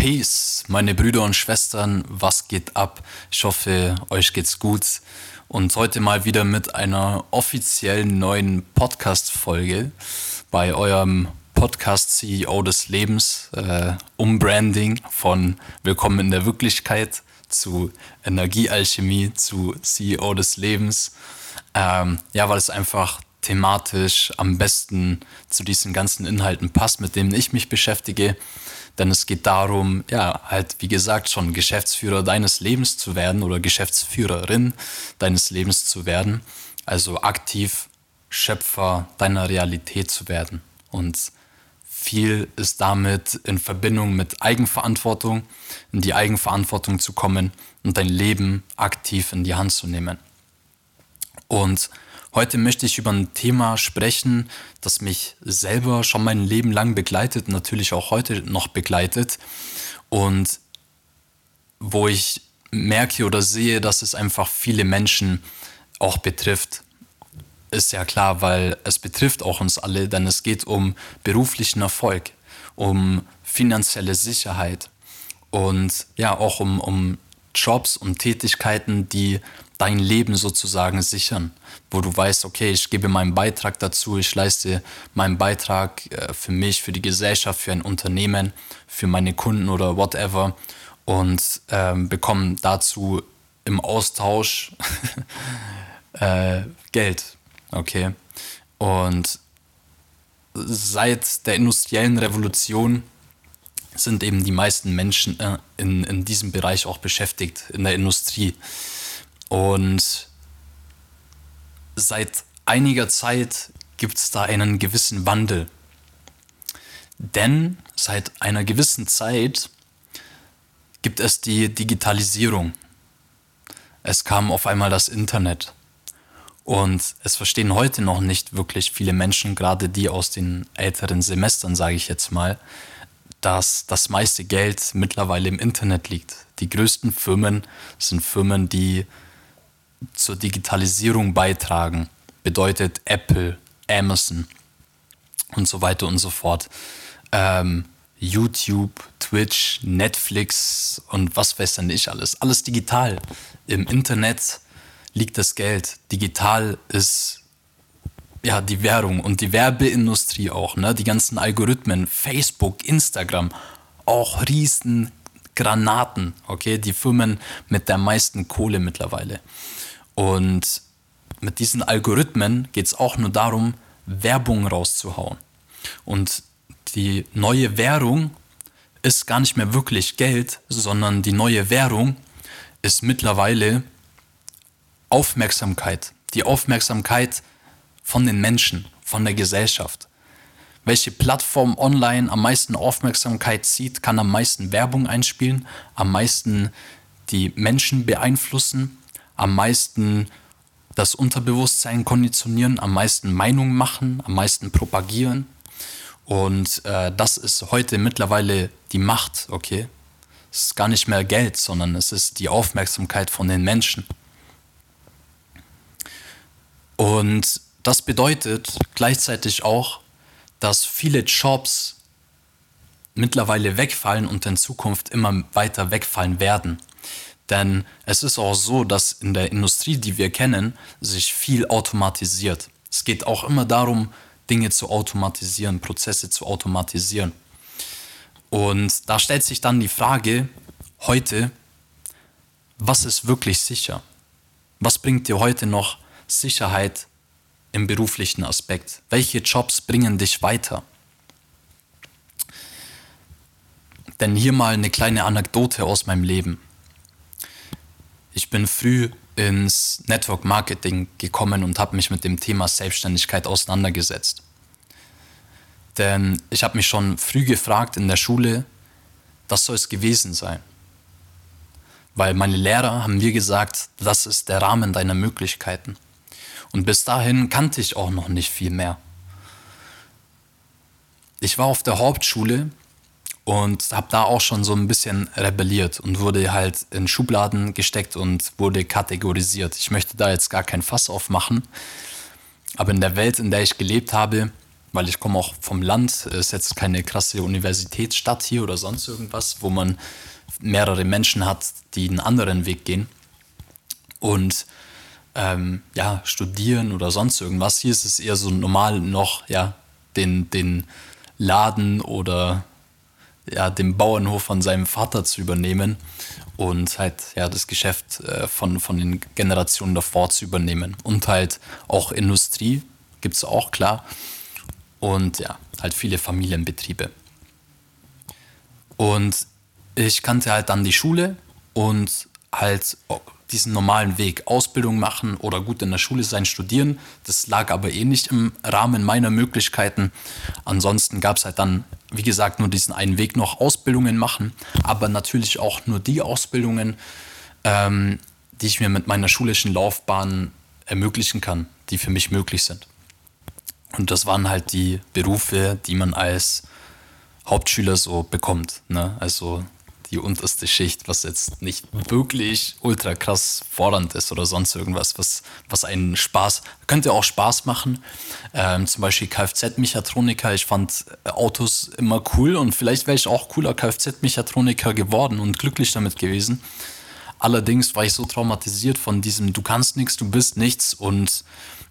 Peace, meine Brüder und Schwestern, was geht ab? Ich hoffe, euch geht's gut. Und heute mal wieder mit einer offiziellen neuen Podcast-Folge bei eurem Podcast CEO des Lebens, äh, Umbranding von Willkommen in der Wirklichkeit zu Energiealchemie zu CEO des Lebens. Ähm, ja, weil es einfach thematisch am besten zu diesen ganzen Inhalten passt, mit denen ich mich beschäftige. Denn es geht darum, ja, halt, wie gesagt, schon Geschäftsführer deines Lebens zu werden oder Geschäftsführerin deines Lebens zu werden. Also aktiv Schöpfer deiner Realität zu werden. Und viel ist damit in Verbindung mit Eigenverantwortung, in die Eigenverantwortung zu kommen und dein Leben aktiv in die Hand zu nehmen. Und Heute möchte ich über ein Thema sprechen, das mich selber schon mein Leben lang begleitet, natürlich auch heute noch begleitet und wo ich merke oder sehe, dass es einfach viele Menschen auch betrifft. Ist ja klar, weil es betrifft auch uns alle, denn es geht um beruflichen Erfolg, um finanzielle Sicherheit und ja auch um, um Jobs und Tätigkeiten, die dein Leben sozusagen sichern, wo du weißt, okay, ich gebe meinen Beitrag dazu, ich leiste meinen Beitrag äh, für mich, für die Gesellschaft, für ein Unternehmen, für meine Kunden oder whatever und ähm, bekomme dazu im Austausch äh, Geld, okay. Und seit der industriellen Revolution sind eben die meisten Menschen äh, in, in diesem Bereich auch beschäftigt, in der Industrie. Und seit einiger Zeit gibt es da einen gewissen Wandel. Denn seit einer gewissen Zeit gibt es die Digitalisierung. Es kam auf einmal das Internet. Und es verstehen heute noch nicht wirklich viele Menschen, gerade die aus den älteren Semestern, sage ich jetzt mal, dass das meiste Geld mittlerweile im Internet liegt. Die größten Firmen sind Firmen, die zur Digitalisierung beitragen. Bedeutet Apple, Amazon und so weiter und so fort. Ähm, YouTube, Twitch, Netflix und was weiß denn ich alles. Alles digital. Im Internet liegt das Geld. Digital ist ja die Währung und die Werbeindustrie auch. Ne? Die ganzen Algorithmen, Facebook, Instagram, auch riesen Granaten. Okay, die Firmen mit der meisten Kohle mittlerweile. Und mit diesen Algorithmen geht es auch nur darum, Werbung rauszuhauen. Und die neue Währung ist gar nicht mehr wirklich Geld, sondern die neue Währung ist mittlerweile Aufmerksamkeit. Die Aufmerksamkeit von den Menschen, von der Gesellschaft. Welche Plattform online am meisten Aufmerksamkeit zieht, kann am meisten Werbung einspielen, am meisten die Menschen beeinflussen am meisten das Unterbewusstsein konditionieren, am meisten Meinung machen, am meisten propagieren. Und äh, das ist heute mittlerweile die Macht, okay? Es ist gar nicht mehr Geld, sondern es ist die Aufmerksamkeit von den Menschen. Und das bedeutet gleichzeitig auch, dass viele Jobs mittlerweile wegfallen und in Zukunft immer weiter wegfallen werden. Denn es ist auch so, dass in der Industrie, die wir kennen, sich viel automatisiert. Es geht auch immer darum, Dinge zu automatisieren, Prozesse zu automatisieren. Und da stellt sich dann die Frage heute, was ist wirklich sicher? Was bringt dir heute noch Sicherheit im beruflichen Aspekt? Welche Jobs bringen dich weiter? Denn hier mal eine kleine Anekdote aus meinem Leben. Ich bin früh ins Network Marketing gekommen und habe mich mit dem Thema Selbstständigkeit auseinandergesetzt. Denn ich habe mich schon früh gefragt in der Schule, was soll es gewesen sein? Weil meine Lehrer haben mir gesagt, das ist der Rahmen deiner Möglichkeiten. Und bis dahin kannte ich auch noch nicht viel mehr. Ich war auf der Hauptschule und habe da auch schon so ein bisschen rebelliert und wurde halt in Schubladen gesteckt und wurde kategorisiert. Ich möchte da jetzt gar kein Fass aufmachen, aber in der Welt, in der ich gelebt habe, weil ich komme auch vom Land. Ist jetzt keine krasse Universitätsstadt hier oder sonst irgendwas, wo man mehrere Menschen hat, die einen anderen Weg gehen. Und ähm, ja, studieren oder sonst irgendwas. Hier ist es eher so normal noch, ja, den, den Laden oder ja, den Bauernhof von seinem Vater zu übernehmen und halt ja das Geschäft äh, von, von den Generationen davor zu übernehmen. Und halt auch Industrie gibt es auch, klar. Und ja, halt viele Familienbetriebe. Und ich kannte halt dann die Schule und halt diesen normalen Weg, Ausbildung machen oder gut in der Schule sein, studieren. Das lag aber eh nicht im Rahmen meiner Möglichkeiten. Ansonsten gab es halt dann, wie gesagt, nur diesen einen Weg noch Ausbildungen machen, aber natürlich auch nur die Ausbildungen, ähm, die ich mir mit meiner schulischen Laufbahn ermöglichen kann, die für mich möglich sind. Und das waren halt die Berufe, die man als Hauptschüler so bekommt. Ne? Also die unterste Schicht, was jetzt nicht wirklich ultra krass fordernd ist oder sonst irgendwas, was, was einen Spaß, könnte auch Spaß machen. Ähm, zum Beispiel Kfz-Mechatroniker. Ich fand äh, Autos immer cool und vielleicht wäre ich auch cooler Kfz-Mechatroniker geworden und glücklich damit gewesen. Allerdings war ich so traumatisiert von diesem, du kannst nichts, du bist nichts und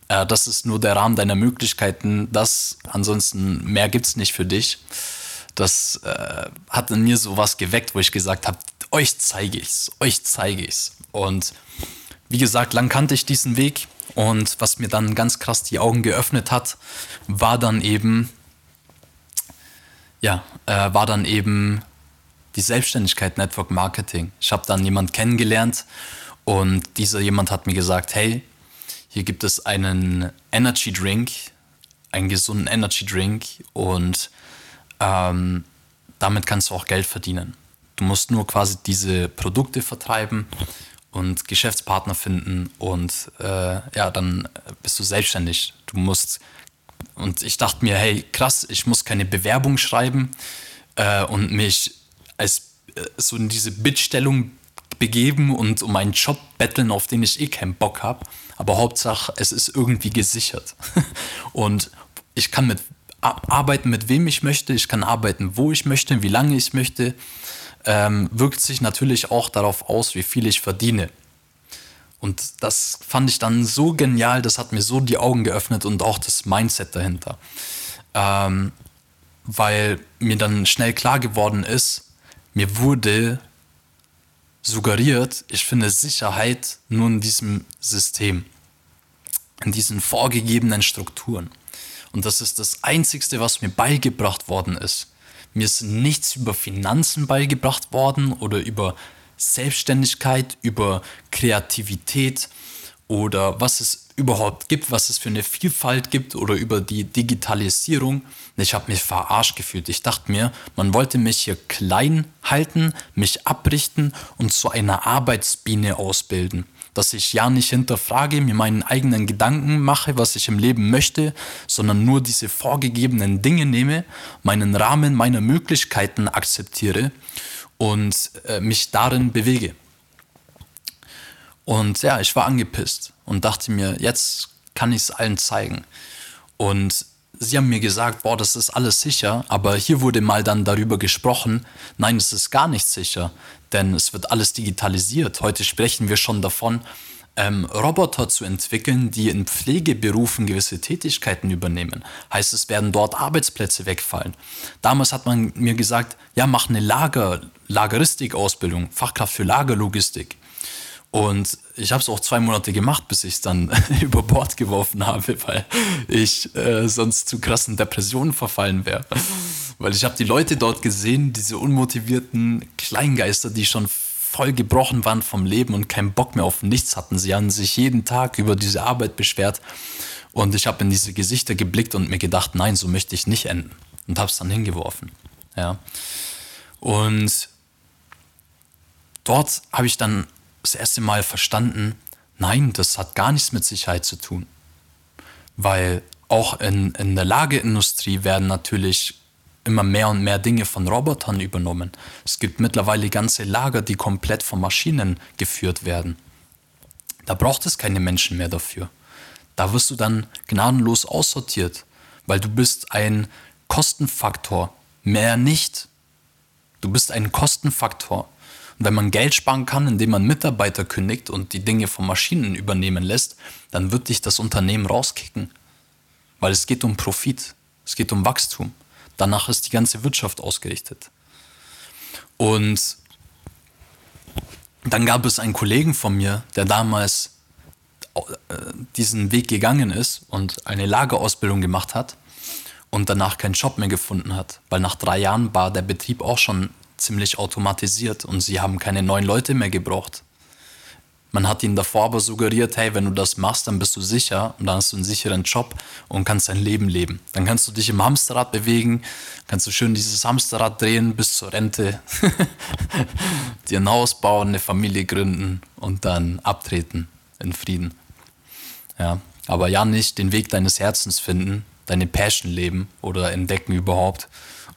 äh, das ist nur der Rahmen deiner Möglichkeiten. Das, ansonsten mehr gibt es nicht für dich das äh, hat in mir sowas geweckt, wo ich gesagt habe, euch zeige ich's, euch zeige ich's. Und wie gesagt, lang kannte ich diesen Weg und was mir dann ganz krass die Augen geöffnet hat, war dann eben, ja, äh, war dann eben die Selbstständigkeit Network Marketing. Ich habe dann jemanden kennengelernt und dieser jemand hat mir gesagt, hey, hier gibt es einen Energy Drink, einen gesunden Energy Drink und ähm, damit kannst du auch Geld verdienen. Du musst nur quasi diese Produkte vertreiben und Geschäftspartner finden und äh, ja, dann bist du selbstständig. Du musst, und ich dachte mir, hey, krass, ich muss keine Bewerbung schreiben äh, und mich als äh, so in diese Bittstellung begeben und um einen Job betteln, auf den ich eh keinen Bock habe. Aber Hauptsache, es ist irgendwie gesichert. und ich kann mit arbeiten, mit wem ich möchte, ich kann arbeiten, wo ich möchte, wie lange ich möchte, ähm, wirkt sich natürlich auch darauf aus, wie viel ich verdiene. Und das fand ich dann so genial, das hat mir so die Augen geöffnet und auch das Mindset dahinter. Ähm, weil mir dann schnell klar geworden ist, mir wurde suggeriert, ich finde Sicherheit nur in diesem System, in diesen vorgegebenen Strukturen. Und das ist das Einzigste, was mir beigebracht worden ist. Mir ist nichts über Finanzen beigebracht worden oder über Selbstständigkeit, über Kreativität oder was es überhaupt gibt, was es für eine Vielfalt gibt oder über die Digitalisierung. Ich habe mich verarscht gefühlt. Ich dachte mir, man wollte mich hier klein halten, mich abrichten und zu einer Arbeitsbiene ausbilden dass ich ja nicht hinterfrage, mir meinen eigenen Gedanken mache, was ich im Leben möchte, sondern nur diese vorgegebenen Dinge nehme, meinen Rahmen meiner Möglichkeiten akzeptiere und äh, mich darin bewege. Und ja, ich war angepisst und dachte mir, jetzt kann ich es allen zeigen. Und sie haben mir gesagt, boah, das ist alles sicher, aber hier wurde mal dann darüber gesprochen, nein, es ist gar nicht sicher, denn es wird alles digitalisiert. Heute sprechen wir schon davon, ähm, Roboter zu entwickeln, die in Pflegeberufen gewisse Tätigkeiten übernehmen. Heißt, es werden dort Arbeitsplätze wegfallen. Damals hat man mir gesagt, ja, mach eine Lager, Lageristik-Ausbildung, Fachkraft für Lagerlogistik. Und ich habe es auch zwei Monate gemacht, bis ich es dann über Bord geworfen habe, weil ich äh, sonst zu krassen Depressionen verfallen wäre. Weil ich habe die Leute dort gesehen, diese unmotivierten Kleingeister, die schon voll gebrochen waren vom Leben und keinen Bock mehr auf nichts hatten. Sie haben sich jeden Tag über diese Arbeit beschwert. Und ich habe in diese Gesichter geblickt und mir gedacht, nein, so möchte ich nicht enden. Und habe es dann hingeworfen. Ja. Und dort habe ich dann das erste Mal verstanden, nein, das hat gar nichts mit Sicherheit zu tun. Weil auch in, in der Lagerindustrie werden natürlich immer mehr und mehr Dinge von Robotern übernommen. Es gibt mittlerweile ganze Lager, die komplett von Maschinen geführt werden. Da braucht es keine Menschen mehr dafür. Da wirst du dann gnadenlos aussortiert, weil du bist ein Kostenfaktor, mehr nicht. Du bist ein Kostenfaktor. Wenn man Geld sparen kann, indem man Mitarbeiter kündigt und die Dinge von Maschinen übernehmen lässt, dann wird dich das Unternehmen rauskicken. Weil es geht um Profit, es geht um Wachstum. Danach ist die ganze Wirtschaft ausgerichtet. Und dann gab es einen Kollegen von mir, der damals äh, diesen Weg gegangen ist und eine Lagerausbildung gemacht hat und danach keinen Job mehr gefunden hat, weil nach drei Jahren war der Betrieb auch schon ziemlich automatisiert und sie haben keine neuen Leute mehr gebraucht. Man hat ihnen davor aber suggeriert, hey, wenn du das machst, dann bist du sicher und dann hast du einen sicheren Job und kannst dein Leben leben. Dann kannst du dich im Hamsterrad bewegen, kannst du schön dieses Hamsterrad drehen bis zur Rente, dir ein Haus bauen, eine Familie gründen und dann abtreten in Frieden. Ja, aber ja nicht den Weg deines Herzens finden, deine Passion leben oder entdecken überhaupt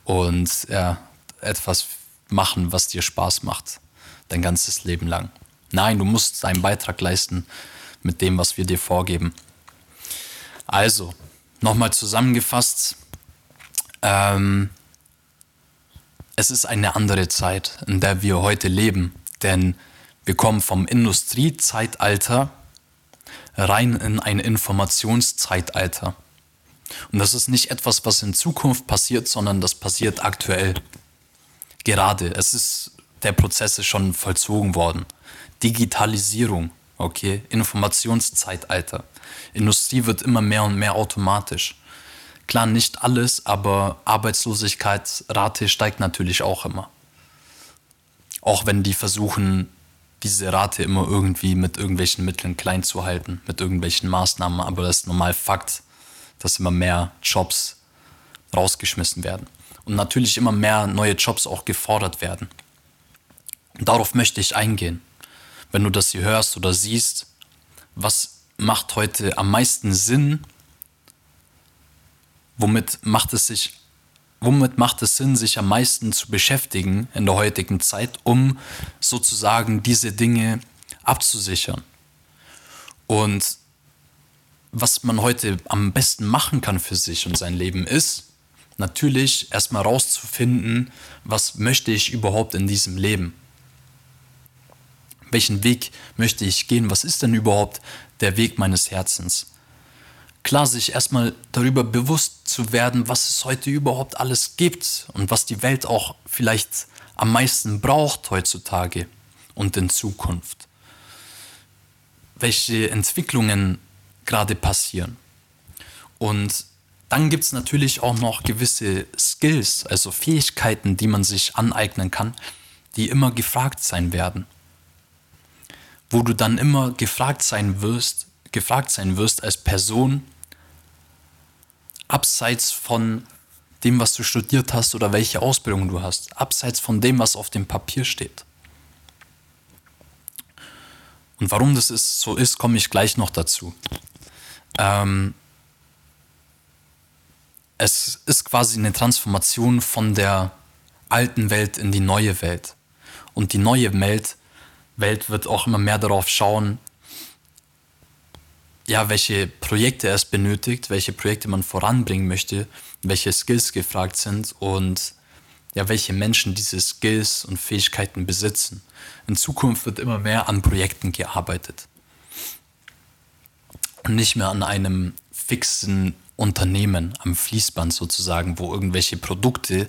und ja, etwas machen, was dir Spaß macht, dein ganzes Leben lang. Nein, du musst deinen Beitrag leisten mit dem, was wir dir vorgeben. Also, nochmal zusammengefasst, ähm, es ist eine andere Zeit, in der wir heute leben, denn wir kommen vom Industriezeitalter rein in ein Informationszeitalter. Und das ist nicht etwas, was in Zukunft passiert, sondern das passiert aktuell. Gerade. Es ist, der Prozess ist schon vollzogen worden. Digitalisierung, okay, Informationszeitalter. Industrie wird immer mehr und mehr automatisch. Klar, nicht alles, aber Arbeitslosigkeitsrate steigt natürlich auch immer. Auch wenn die versuchen, diese Rate immer irgendwie mit irgendwelchen Mitteln klein zu halten, mit irgendwelchen Maßnahmen, aber das ist normal Fakt, dass immer mehr Jobs rausgeschmissen werden. Und natürlich immer mehr neue Jobs auch gefordert werden. Darauf möchte ich eingehen wenn du das hier hörst oder siehst, was macht heute am meisten Sinn? Womit macht es sich womit macht es Sinn, sich am meisten zu beschäftigen in der heutigen Zeit, um sozusagen diese Dinge abzusichern? Und was man heute am besten machen kann für sich und sein Leben ist, natürlich erstmal rauszufinden, was möchte ich überhaupt in diesem Leben? welchen Weg möchte ich gehen, was ist denn überhaupt der Weg meines Herzens. Klar, sich erstmal darüber bewusst zu werden, was es heute überhaupt alles gibt und was die Welt auch vielleicht am meisten braucht heutzutage und in Zukunft. Welche Entwicklungen gerade passieren. Und dann gibt es natürlich auch noch gewisse Skills, also Fähigkeiten, die man sich aneignen kann, die immer gefragt sein werden wo du dann immer gefragt sein wirst, gefragt sein wirst als Person, abseits von dem, was du studiert hast oder welche Ausbildung du hast, abseits von dem, was auf dem Papier steht. Und warum das ist, so ist, komme ich gleich noch dazu. Ähm, es ist quasi eine Transformation von der alten Welt in die neue Welt. Und die neue Welt Welt wird auch immer mehr darauf schauen, ja, welche Projekte es benötigt, welche Projekte man voranbringen möchte, welche Skills gefragt sind und ja, welche Menschen diese Skills und Fähigkeiten besitzen. In Zukunft wird immer mehr an Projekten gearbeitet und nicht mehr an einem fixen Unternehmen am Fließband sozusagen, wo irgendwelche Produkte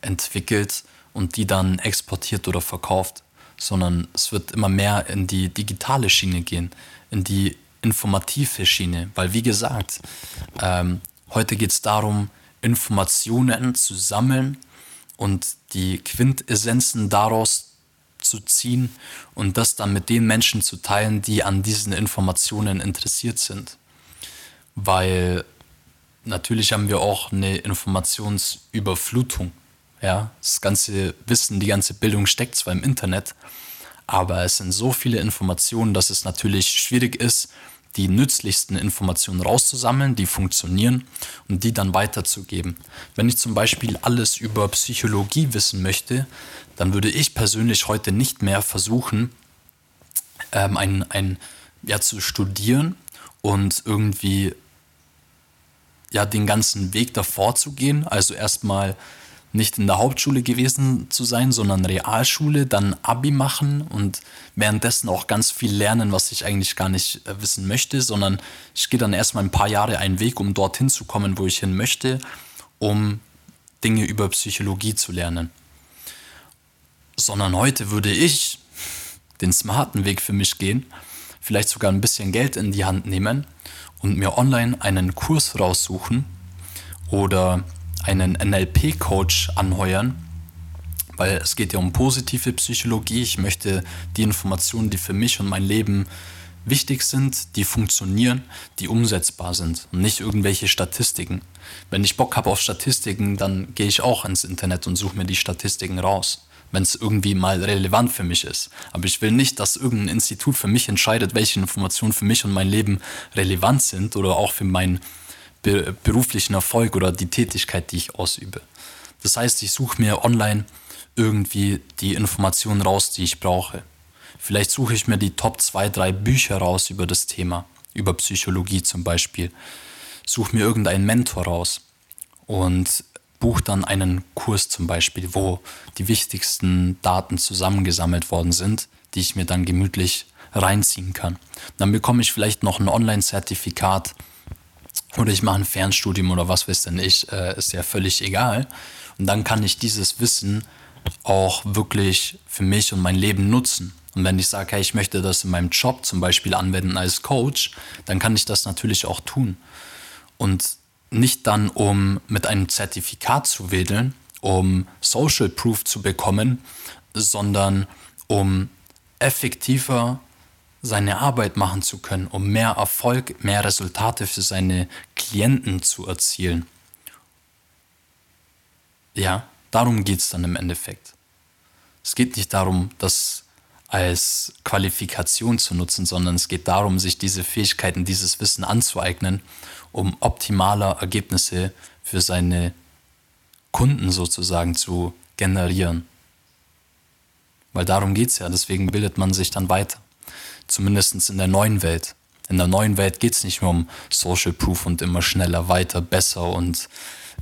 entwickelt und die dann exportiert oder verkauft sondern es wird immer mehr in die digitale Schiene gehen, in die informative Schiene, weil wie gesagt, ähm, heute geht es darum, Informationen zu sammeln und die Quintessenzen daraus zu ziehen und das dann mit den Menschen zu teilen, die an diesen Informationen interessiert sind. Weil natürlich haben wir auch eine Informationsüberflutung. Ja, das ganze Wissen, die ganze Bildung steckt zwar im Internet, aber es sind so viele Informationen, dass es natürlich schwierig ist, die nützlichsten Informationen rauszusammeln, die funktionieren und die dann weiterzugeben. Wenn ich zum Beispiel alles über Psychologie wissen möchte, dann würde ich persönlich heute nicht mehr versuchen, ähm, ein, ein, ja, zu studieren und irgendwie ja den ganzen Weg davor zu gehen. Also erstmal nicht in der Hauptschule gewesen zu sein, sondern Realschule, dann Abi machen und währenddessen auch ganz viel lernen, was ich eigentlich gar nicht äh, wissen möchte, sondern ich gehe dann erstmal ein paar Jahre einen Weg, um dorthin zu kommen, wo ich hin möchte, um Dinge über Psychologie zu lernen. Sondern heute würde ich den smarten Weg für mich gehen, vielleicht sogar ein bisschen Geld in die Hand nehmen und mir online einen Kurs raussuchen oder einen NLP-Coach anheuern, weil es geht ja um positive Psychologie. Ich möchte die Informationen, die für mich und mein Leben wichtig sind, die funktionieren, die umsetzbar sind und nicht irgendwelche Statistiken. Wenn ich Bock habe auf Statistiken, dann gehe ich auch ins Internet und suche mir die Statistiken raus, wenn es irgendwie mal relevant für mich ist. Aber ich will nicht, dass irgendein Institut für mich entscheidet, welche Informationen für mich und mein Leben relevant sind oder auch für mein beruflichen Erfolg oder die Tätigkeit, die ich ausübe. Das heißt, ich suche mir online irgendwie die Informationen raus, die ich brauche. Vielleicht suche ich mir die Top 2, 3 Bücher raus über das Thema, über Psychologie zum Beispiel. Suche mir irgendeinen Mentor raus und buche dann einen Kurs zum Beispiel, wo die wichtigsten Daten zusammengesammelt worden sind, die ich mir dann gemütlich reinziehen kann. Dann bekomme ich vielleicht noch ein Online-Zertifikat oder ich mache ein Fernstudium oder was weiß denn ich, äh, ist ja völlig egal. Und dann kann ich dieses Wissen auch wirklich für mich und mein Leben nutzen. Und wenn ich sage, hey, ich möchte das in meinem Job zum Beispiel anwenden als Coach, dann kann ich das natürlich auch tun. Und nicht dann, um mit einem Zertifikat zu wedeln, um Social Proof zu bekommen, sondern um effektiver seine Arbeit machen zu können, um mehr Erfolg, mehr Resultate für seine Klienten zu erzielen. Ja, darum geht es dann im Endeffekt. Es geht nicht darum, das als Qualifikation zu nutzen, sondern es geht darum, sich diese Fähigkeiten, dieses Wissen anzueignen, um optimaler Ergebnisse für seine Kunden sozusagen zu generieren. Weil darum geht es ja, deswegen bildet man sich dann weiter zumindest in der neuen Welt. In der neuen Welt geht es nicht mehr um Social Proof und immer schneller, weiter, besser und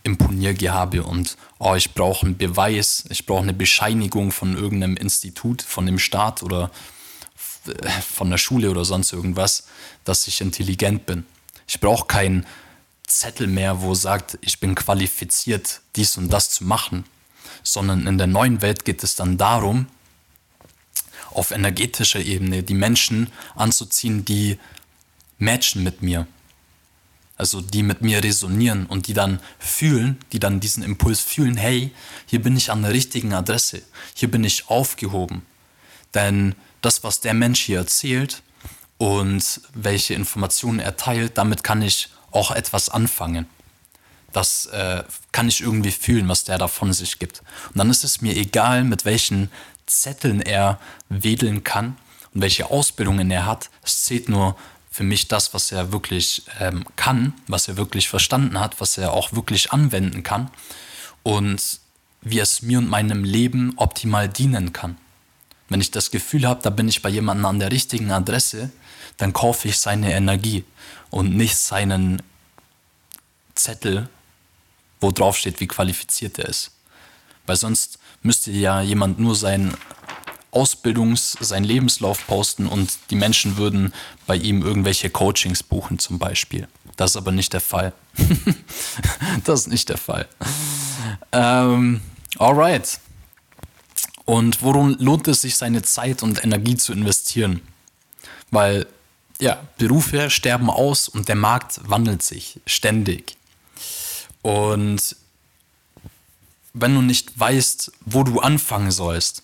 Imponiergehabe und oh, ich brauche einen Beweis, ich brauche eine Bescheinigung von irgendeinem Institut, von dem Staat oder von der Schule oder sonst irgendwas, dass ich intelligent bin. Ich brauche keinen Zettel mehr, wo sagt, ich bin qualifiziert, dies und das zu machen, sondern in der neuen Welt geht es dann darum, auf energetischer Ebene die Menschen anzuziehen, die matchen mit mir. Also die mit mir resonieren und die dann fühlen, die dann diesen Impuls fühlen, hey, hier bin ich an der richtigen Adresse, hier bin ich aufgehoben. Denn das, was der Mensch hier erzählt und welche Informationen er teilt, damit kann ich auch etwas anfangen. Das äh, kann ich irgendwie fühlen, was der da von sich gibt. Und dann ist es mir egal, mit welchen Zetteln er wedeln kann und welche Ausbildungen er hat. Es zählt nur für mich das, was er wirklich ähm, kann, was er wirklich verstanden hat, was er auch wirklich anwenden kann und wie es mir und meinem Leben optimal dienen kann. Wenn ich das Gefühl habe, da bin ich bei jemandem an der richtigen Adresse, dann kaufe ich seine Energie und nicht seinen Zettel, wo drauf steht, wie qualifiziert er ist. Weil sonst müsste ja jemand nur seinen Ausbildungs-, seinen Lebenslauf posten und die Menschen würden bei ihm irgendwelche Coachings buchen zum Beispiel. Das ist aber nicht der Fall. das ist nicht der Fall. Ähm, alright. Und worum lohnt es sich, seine Zeit und Energie zu investieren? Weil, ja, Berufe sterben aus und der Markt wandelt sich ständig. Und wenn du nicht weißt, wo du anfangen sollst,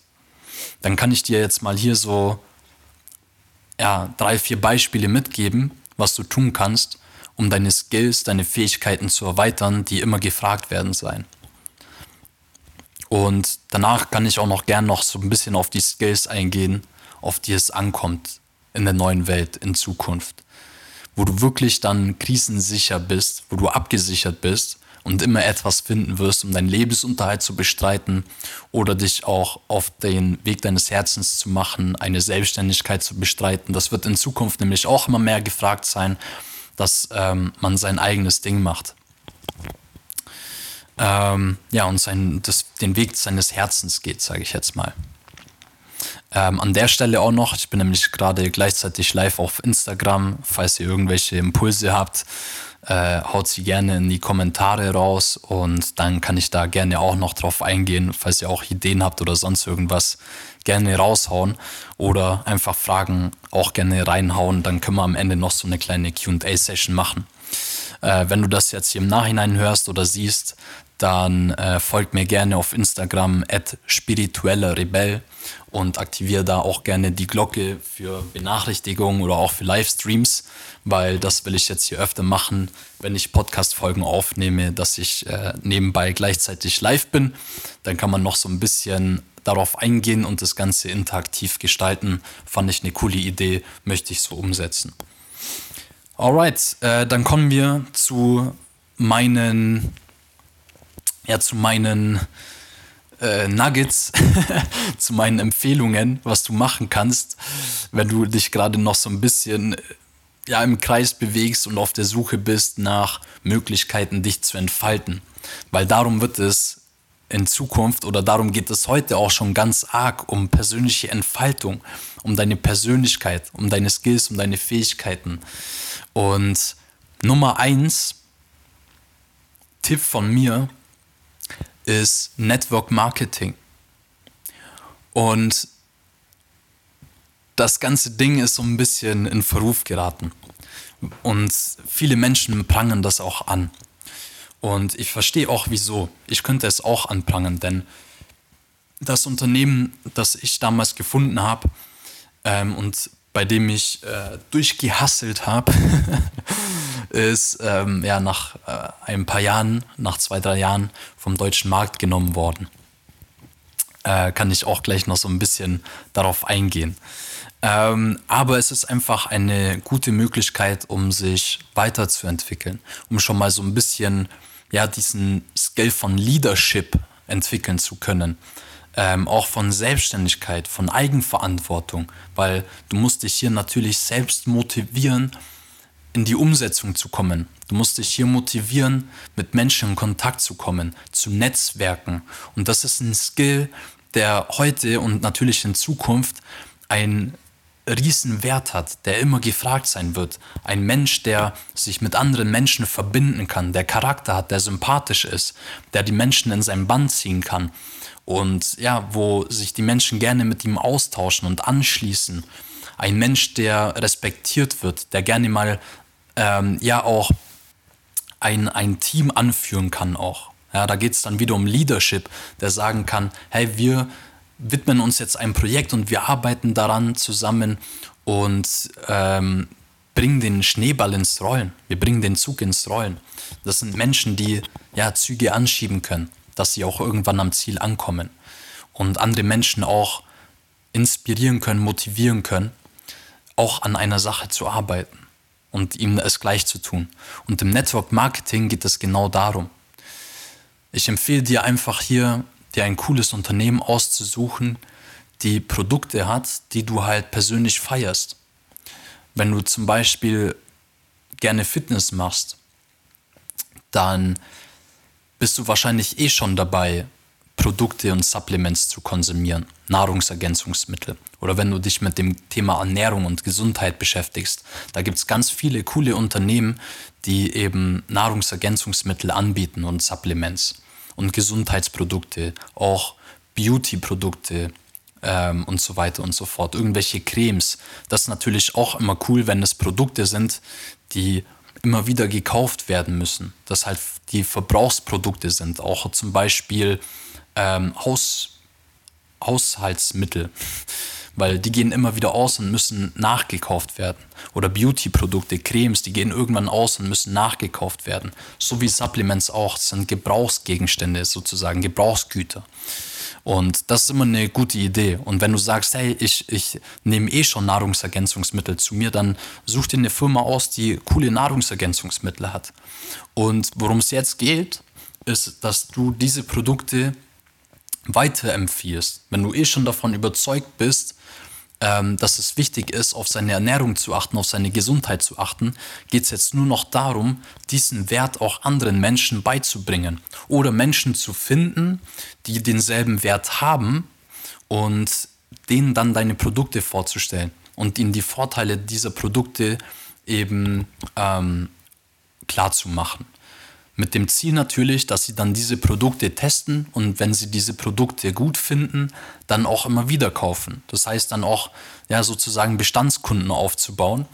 dann kann ich dir jetzt mal hier so ja, drei, vier Beispiele mitgeben, was du tun kannst, um deine Skills, deine Fähigkeiten zu erweitern, die immer gefragt werden sein. Und danach kann ich auch noch gern noch so ein bisschen auf die Skills eingehen, auf die es ankommt in der neuen Welt in Zukunft. Wo du wirklich dann krisensicher bist, wo du abgesichert bist und immer etwas finden wirst, um deinen Lebensunterhalt zu bestreiten oder dich auch auf den Weg deines Herzens zu machen, eine Selbstständigkeit zu bestreiten. Das wird in Zukunft nämlich auch immer mehr gefragt sein, dass ähm, man sein eigenes Ding macht. ähm, ja, und sein, das, den Weg seines Herzens geht, sage ich jetzt mal. Ähm, an der Stelle auch noch, ich bin nämlich gerade gleichzeitig live auf Instagram, falls ihr irgendwelche Impulse habt, äh, haut sie gerne in die Kommentare raus und dann kann ich da gerne auch noch drauf eingehen, falls ihr auch Ideen habt oder sonst irgendwas, gerne raushauen oder einfach Fragen auch gerne reinhauen, dann können wir am Ende noch so eine kleine QA-Session machen. Äh, wenn du das jetzt hier im Nachhinein hörst oder siehst, dann äh, folgt mir gerne auf Instagram at spiritueller Rebell und aktiviere da auch gerne die Glocke für Benachrichtigungen oder auch für Livestreams, weil das will ich jetzt hier öfter machen, wenn ich Podcast-Folgen aufnehme, dass ich äh, nebenbei gleichzeitig live bin. Dann kann man noch so ein bisschen darauf eingehen und das Ganze interaktiv gestalten. Fand ich eine coole Idee, möchte ich so umsetzen. Alright, äh, dann kommen wir zu meinen, ja, zu meinen äh, Nuggets zu meinen Empfehlungen, was du machen kannst, wenn du dich gerade noch so ein bisschen ja, im Kreis bewegst und auf der Suche bist nach Möglichkeiten, dich zu entfalten. Weil darum wird es in Zukunft oder darum geht es heute auch schon ganz arg um persönliche Entfaltung, um deine Persönlichkeit, um deine Skills, um deine Fähigkeiten. Und Nummer eins, Tipp von mir, ist Network Marketing. Und das ganze Ding ist so ein bisschen in Verruf geraten. Und viele Menschen prangern das auch an. Und ich verstehe auch wieso. Ich könnte es auch anprangern, denn das Unternehmen, das ich damals gefunden habe ähm, und bei dem ich äh, durchgehasselt habe, ist ähm, ja nach äh, ein paar Jahren, nach zwei, drei Jahren vom deutschen Markt genommen worden. Äh, kann ich auch gleich noch so ein bisschen darauf eingehen. Ähm, aber es ist einfach eine gute Möglichkeit, um sich weiterzuentwickeln, um schon mal so ein bisschen ja, diesen Skill von Leadership entwickeln zu können ähm, auch von Selbstständigkeit, von Eigenverantwortung, weil du musst dich hier natürlich selbst motivieren, in die Umsetzung zu kommen. Du musst dich hier motivieren, mit Menschen in Kontakt zu kommen, zu Netzwerken. Und das ist ein Skill, der heute und natürlich in Zukunft einen riesen Wert hat, der immer gefragt sein wird. Ein Mensch, der sich mit anderen Menschen verbinden kann, der Charakter hat, der sympathisch ist, der die Menschen in sein Band ziehen kann und ja, wo sich die Menschen gerne mit ihm austauschen und anschließen. Ein Mensch, der respektiert wird, der gerne mal ähm, ja auch ein, ein Team anführen kann auch. Ja, da geht es dann wieder um Leadership, der sagen kann, hey, wir widmen uns jetzt einem Projekt und wir arbeiten daran zusammen und ähm, bringen den Schneeball ins Rollen. Wir bringen den Zug ins Rollen. Das sind Menschen, die ja Züge anschieben können dass sie auch irgendwann am Ziel ankommen und andere Menschen auch inspirieren können, motivieren können, auch an einer Sache zu arbeiten und ihnen es gleich zu tun. Und im Network Marketing geht es genau darum. Ich empfehle dir einfach hier, dir ein cooles Unternehmen auszusuchen, die Produkte hat, die du halt persönlich feierst. Wenn du zum Beispiel gerne Fitness machst, dann bist du wahrscheinlich eh schon dabei, Produkte und Supplements zu konsumieren, Nahrungsergänzungsmittel. Oder wenn du dich mit dem Thema Ernährung und Gesundheit beschäftigst, da gibt es ganz viele coole Unternehmen, die eben Nahrungsergänzungsmittel anbieten und Supplements und Gesundheitsprodukte, auch Beauty-Produkte ähm, und so weiter und so fort. Irgendwelche Cremes. Das ist natürlich auch immer cool, wenn es Produkte sind, die immer wieder gekauft werden müssen. Dass halt die Verbrauchsprodukte sind. Auch zum Beispiel ähm, Haus, Haushaltsmittel. Weil die gehen immer wieder aus und müssen nachgekauft werden. Oder Beauty-Produkte, Cremes, die gehen irgendwann aus und müssen nachgekauft werden. So wie Supplements auch. Das sind Gebrauchsgegenstände sozusagen, Gebrauchsgüter. Und das ist immer eine gute Idee. Und wenn du sagst, hey, ich, ich nehme eh schon Nahrungsergänzungsmittel zu mir, dann such dir eine Firma aus, die coole Nahrungsergänzungsmittel hat. Und worum es jetzt geht, ist, dass du diese Produkte weiterempfiehlst. Wenn du eh schon davon überzeugt bist, ähm, dass es wichtig ist, auf seine Ernährung zu achten, auf seine Gesundheit zu achten, geht es jetzt nur noch darum, diesen Wert auch anderen Menschen beizubringen oder Menschen zu finden, die denselben Wert haben und denen dann deine Produkte vorzustellen und ihnen die Vorteile dieser Produkte eben ähm, klar zu machen. Mit dem Ziel natürlich, dass sie dann diese Produkte testen und wenn sie diese Produkte gut finden, dann auch immer wieder kaufen. Das heißt dann auch ja, sozusagen Bestandskunden aufzubauen,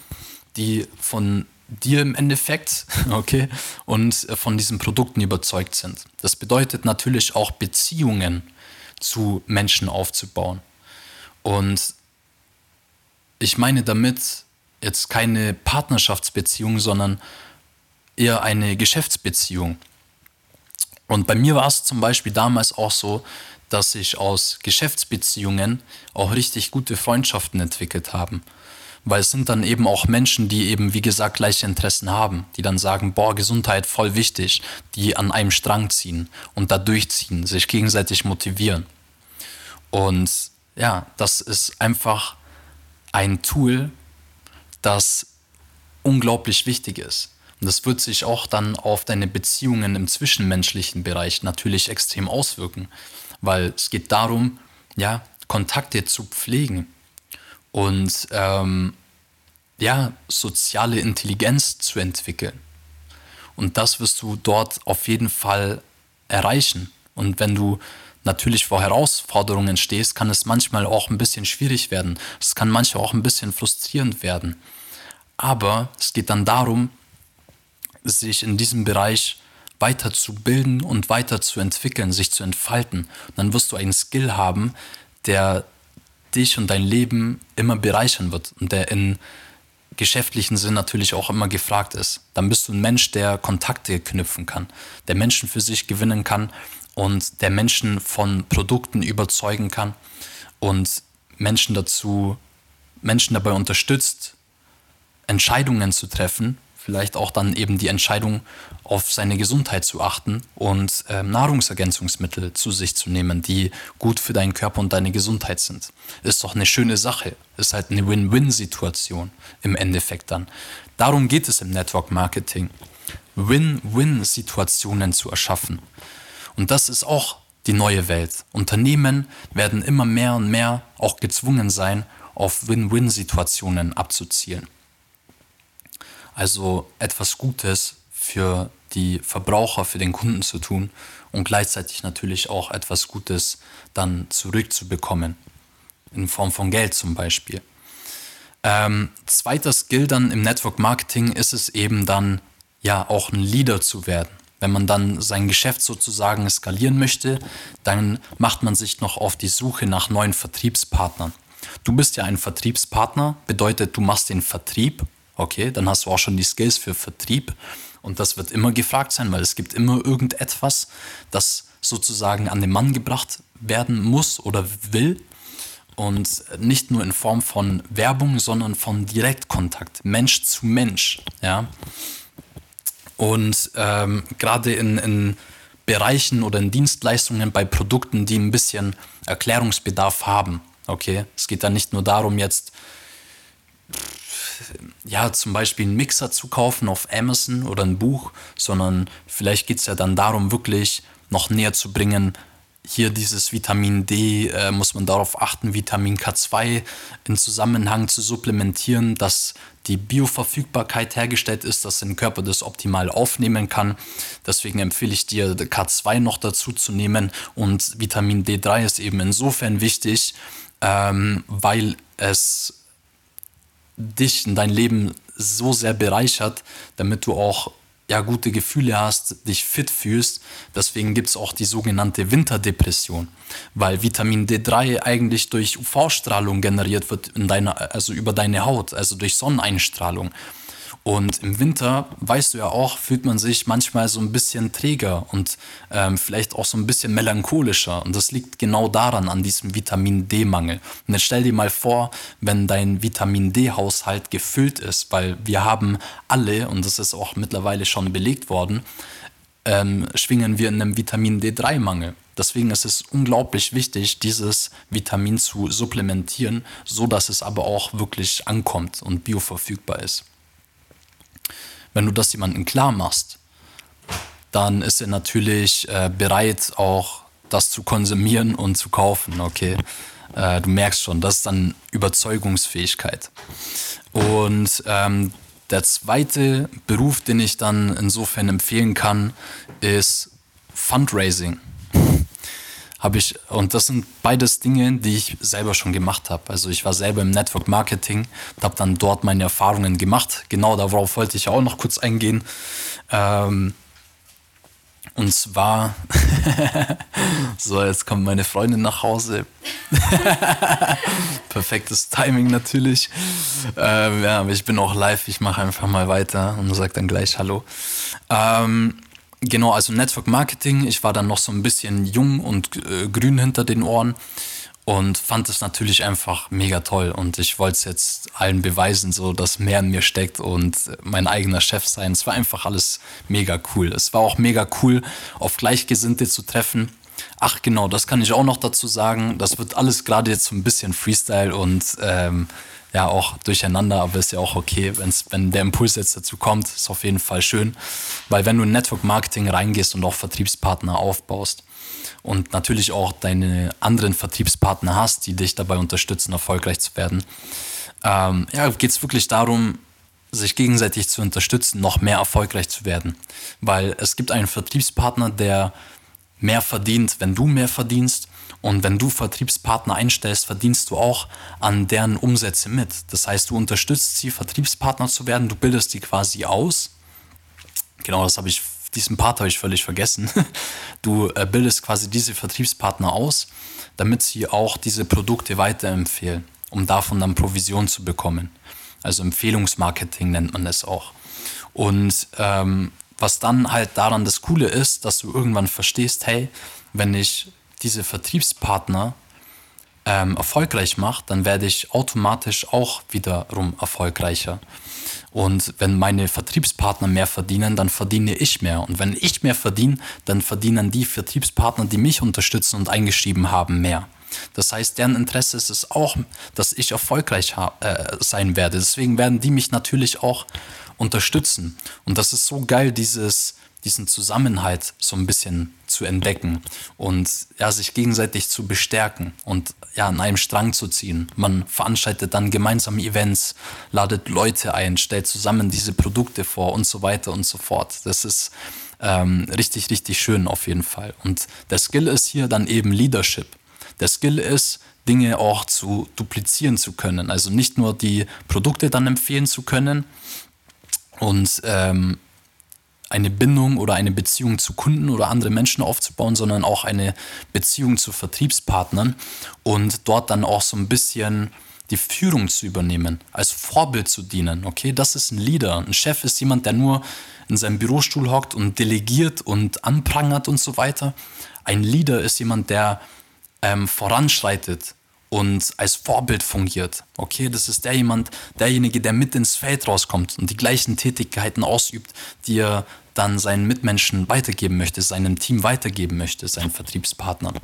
die von dir im Endeffekt, okay, und von diesen Produkten überzeugt sind. Das bedeutet natürlich auch Beziehungen zu Menschen aufzubauen. Und ich meine damit jetzt keine Partnerschaftsbeziehung, sondern eher eine Geschäftsbeziehung. Und bei mir war es zum Beispiel damals auch so, dass sich aus Geschäftsbeziehungen auch richtig gute Freundschaften entwickelt haben. Weil es sind dann eben auch Menschen, die eben, wie gesagt, gleiche Interessen haben, die dann sagen, boah, Gesundheit voll wichtig, die an einem Strang ziehen und da durchziehen, sich gegenseitig motivieren. Und ja, das ist einfach ein Tool, das unglaublich wichtig ist. Und das wird sich auch dann auf deine Beziehungen im zwischenmenschlichen Bereich natürlich extrem auswirken, weil es geht darum, ja, Kontakte zu pflegen und ähm, ja, soziale Intelligenz zu entwickeln. Und das wirst du dort auf jeden Fall erreichen. Und wenn du natürlich vor Herausforderungen stehst, kann es manchmal auch ein bisschen schwierig werden. Es kann manchmal auch ein bisschen frustrierend werden. Aber es geht dann darum, sich in diesem Bereich weiterzubilden und weiterzuentwickeln, sich zu entfalten. Und dann wirst du einen Skill haben, der dich und dein Leben immer bereichern wird und der in geschäftlichen Sinn natürlich auch immer gefragt ist. Dann bist du ein Mensch, der Kontakte knüpfen kann, der Menschen für sich gewinnen kann und der Menschen von Produkten überzeugen kann und Menschen dazu, Menschen dabei unterstützt, Entscheidungen zu treffen, vielleicht auch dann eben die Entscheidung, auf seine Gesundheit zu achten und äh, Nahrungsergänzungsmittel zu sich zu nehmen, die gut für deinen Körper und deine Gesundheit sind. Ist doch eine schöne Sache. Ist halt eine Win-Win-Situation im Endeffekt dann. Darum geht es im Network Marketing. Win-Win-Situationen zu erschaffen. Und das ist auch die neue Welt. Unternehmen werden immer mehr und mehr auch gezwungen sein, auf Win-Win-Situationen abzuzielen. Also etwas Gutes für die Verbraucher, für den Kunden zu tun und gleichzeitig natürlich auch etwas Gutes dann zurückzubekommen. In Form von Geld zum Beispiel. Ähm, zweiter Skill dann im Network Marketing ist es eben dann, ja, auch ein Leader zu werden. Wenn man dann sein Geschäft sozusagen skalieren möchte, dann macht man sich noch auf die Suche nach neuen Vertriebspartnern. Du bist ja ein Vertriebspartner, bedeutet, du machst den Vertrieb Okay, dann hast du auch schon die Skills für Vertrieb. Und das wird immer gefragt sein, weil es gibt immer irgendetwas, das sozusagen an den Mann gebracht werden muss oder will. Und nicht nur in Form von Werbung, sondern von Direktkontakt, Mensch zu Mensch, ja. Und ähm, gerade in, in Bereichen oder in Dienstleistungen bei Produkten, die ein bisschen Erklärungsbedarf haben, okay, es geht da nicht nur darum jetzt ja, zum Beispiel einen Mixer zu kaufen auf Amazon oder ein Buch, sondern vielleicht geht es ja dann darum, wirklich noch näher zu bringen, hier dieses Vitamin D, äh, muss man darauf achten, Vitamin K2 in Zusammenhang zu supplementieren, dass die Bioverfügbarkeit hergestellt ist, dass dein Körper das optimal aufnehmen kann. Deswegen empfehle ich dir, K2 noch dazu zu nehmen und Vitamin D3 ist eben insofern wichtig, ähm, weil es dich in dein Leben so sehr bereichert, damit du auch ja, gute Gefühle hast, dich fit fühlst. Deswegen gibt es auch die sogenannte Winterdepression, weil Vitamin D3 eigentlich durch UV-Strahlung generiert wird in deiner, also über deine Haut, also durch Sonneneinstrahlung. Und im Winter, weißt du ja auch, fühlt man sich manchmal so ein bisschen träger und ähm, vielleicht auch so ein bisschen melancholischer. Und das liegt genau daran, an diesem Vitamin D-Mangel. Und jetzt stell dir mal vor, wenn dein Vitamin D-Haushalt gefüllt ist, weil wir haben alle, und das ist auch mittlerweile schon belegt worden, ähm, schwingen wir in einem Vitamin D3-Mangel. Deswegen ist es unglaublich wichtig, dieses Vitamin zu supplementieren, so dass es aber auch wirklich ankommt und bioverfügbar ist. Wenn du das jemandem klar machst, dann ist er natürlich äh, bereit, auch das zu konsumieren und zu kaufen. Okay, äh, du merkst schon, das ist dann Überzeugungsfähigkeit. Und ähm, der zweite Beruf, den ich dann insofern empfehlen kann, ist Fundraising. Habe ich, und das sind beides Dinge, die ich selber schon gemacht habe. Also ich war selber im Network Marketing, habe dann dort meine Erfahrungen gemacht. Genau darauf wollte ich auch noch kurz eingehen. Ähm, und zwar, so, jetzt kommt meine Freundin nach Hause. Perfektes Timing natürlich. Ähm, ja, aber ich bin auch live, ich mache einfach mal weiter und sage dann gleich Hallo. Ähm, genau, also Network Marketing. Ich war dann noch so ein bisschen jung und äh, grün hinter den Ohren und fand es natürlich einfach mega toll und ich wollte es jetzt allen beweisen, so dass mehr in mir steckt und mein eigener Chef sein. Es war einfach alles mega cool. Es war auch mega cool, auf Gleichgesinnte zu treffen. Ach genau, das kann ich auch noch dazu sagen. Das wird alles gerade jetzt so ein bisschen Freestyle und ähm, ja auch durcheinander, aber ist ja auch okay, wenn's, wenn der Impuls jetzt dazu kommt, ist auf jeden Fall schön, weil wenn du in Network Marketing reingehst und auch Vertriebspartner aufbaust, und natürlich auch deine anderen Vertriebspartner hast, die dich dabei unterstützen, erfolgreich zu werden. Ähm, ja, geht es wirklich darum, sich gegenseitig zu unterstützen, noch mehr erfolgreich zu werden. Weil es gibt einen Vertriebspartner, der mehr verdient, wenn du mehr verdienst. Und wenn du Vertriebspartner einstellst, verdienst du auch an deren Umsätze mit. Das heißt, du unterstützt sie, Vertriebspartner zu werden, du bildest die quasi aus. Genau, das habe ich diesen Part habe ich völlig vergessen. Du äh, bildest quasi diese Vertriebspartner aus, damit sie auch diese Produkte weiterempfehlen, um davon dann Provision zu bekommen. Also Empfehlungsmarketing nennt man es auch. Und ähm, was dann halt daran das Coole ist, dass du irgendwann verstehst, hey, wenn ich diese Vertriebspartner ähm, erfolgreich mache, dann werde ich automatisch auch wiederum erfolgreicher. Und wenn meine Vertriebspartner mehr verdienen, dann verdiene ich mehr. Und wenn ich mehr verdiene, dann verdienen die Vertriebspartner, die mich unterstützen und eingeschrieben haben, mehr. Das heißt, deren Interesse ist es auch, dass ich erfolgreich äh, sein werde. Deswegen werden die mich natürlich auch unterstützen. Und das ist so geil, dieses, diesen Zusammenhalt so ein bisschen zu entdecken und ja, sich gegenseitig zu bestärken und ja, an einem Strang zu ziehen. Man veranstaltet dann gemeinsame Events, ladet Leute ein, stellt zusammen diese Produkte vor und so weiter und so fort. Das ist ähm, richtig, richtig schön auf jeden Fall. Und der Skill ist hier dann eben Leadership. Der Skill ist, Dinge auch zu duplizieren zu können. Also nicht nur die Produkte dann empfehlen zu können und ähm, eine Bindung oder eine Beziehung zu Kunden oder andere Menschen aufzubauen, sondern auch eine Beziehung zu Vertriebspartnern und dort dann auch so ein bisschen die Führung zu übernehmen, als Vorbild zu dienen. Okay, das ist ein Leader. Ein Chef ist jemand, der nur in seinem Bürostuhl hockt und delegiert und anprangert und so weiter. Ein Leader ist jemand, der ähm, voranschreitet, und als Vorbild fungiert. Okay, das ist der jemand, derjenige, der mit ins Feld rauskommt und die gleichen Tätigkeiten ausübt, die er dann seinen Mitmenschen weitergeben möchte, seinem Team weitergeben möchte, seinen Vertriebspartnern.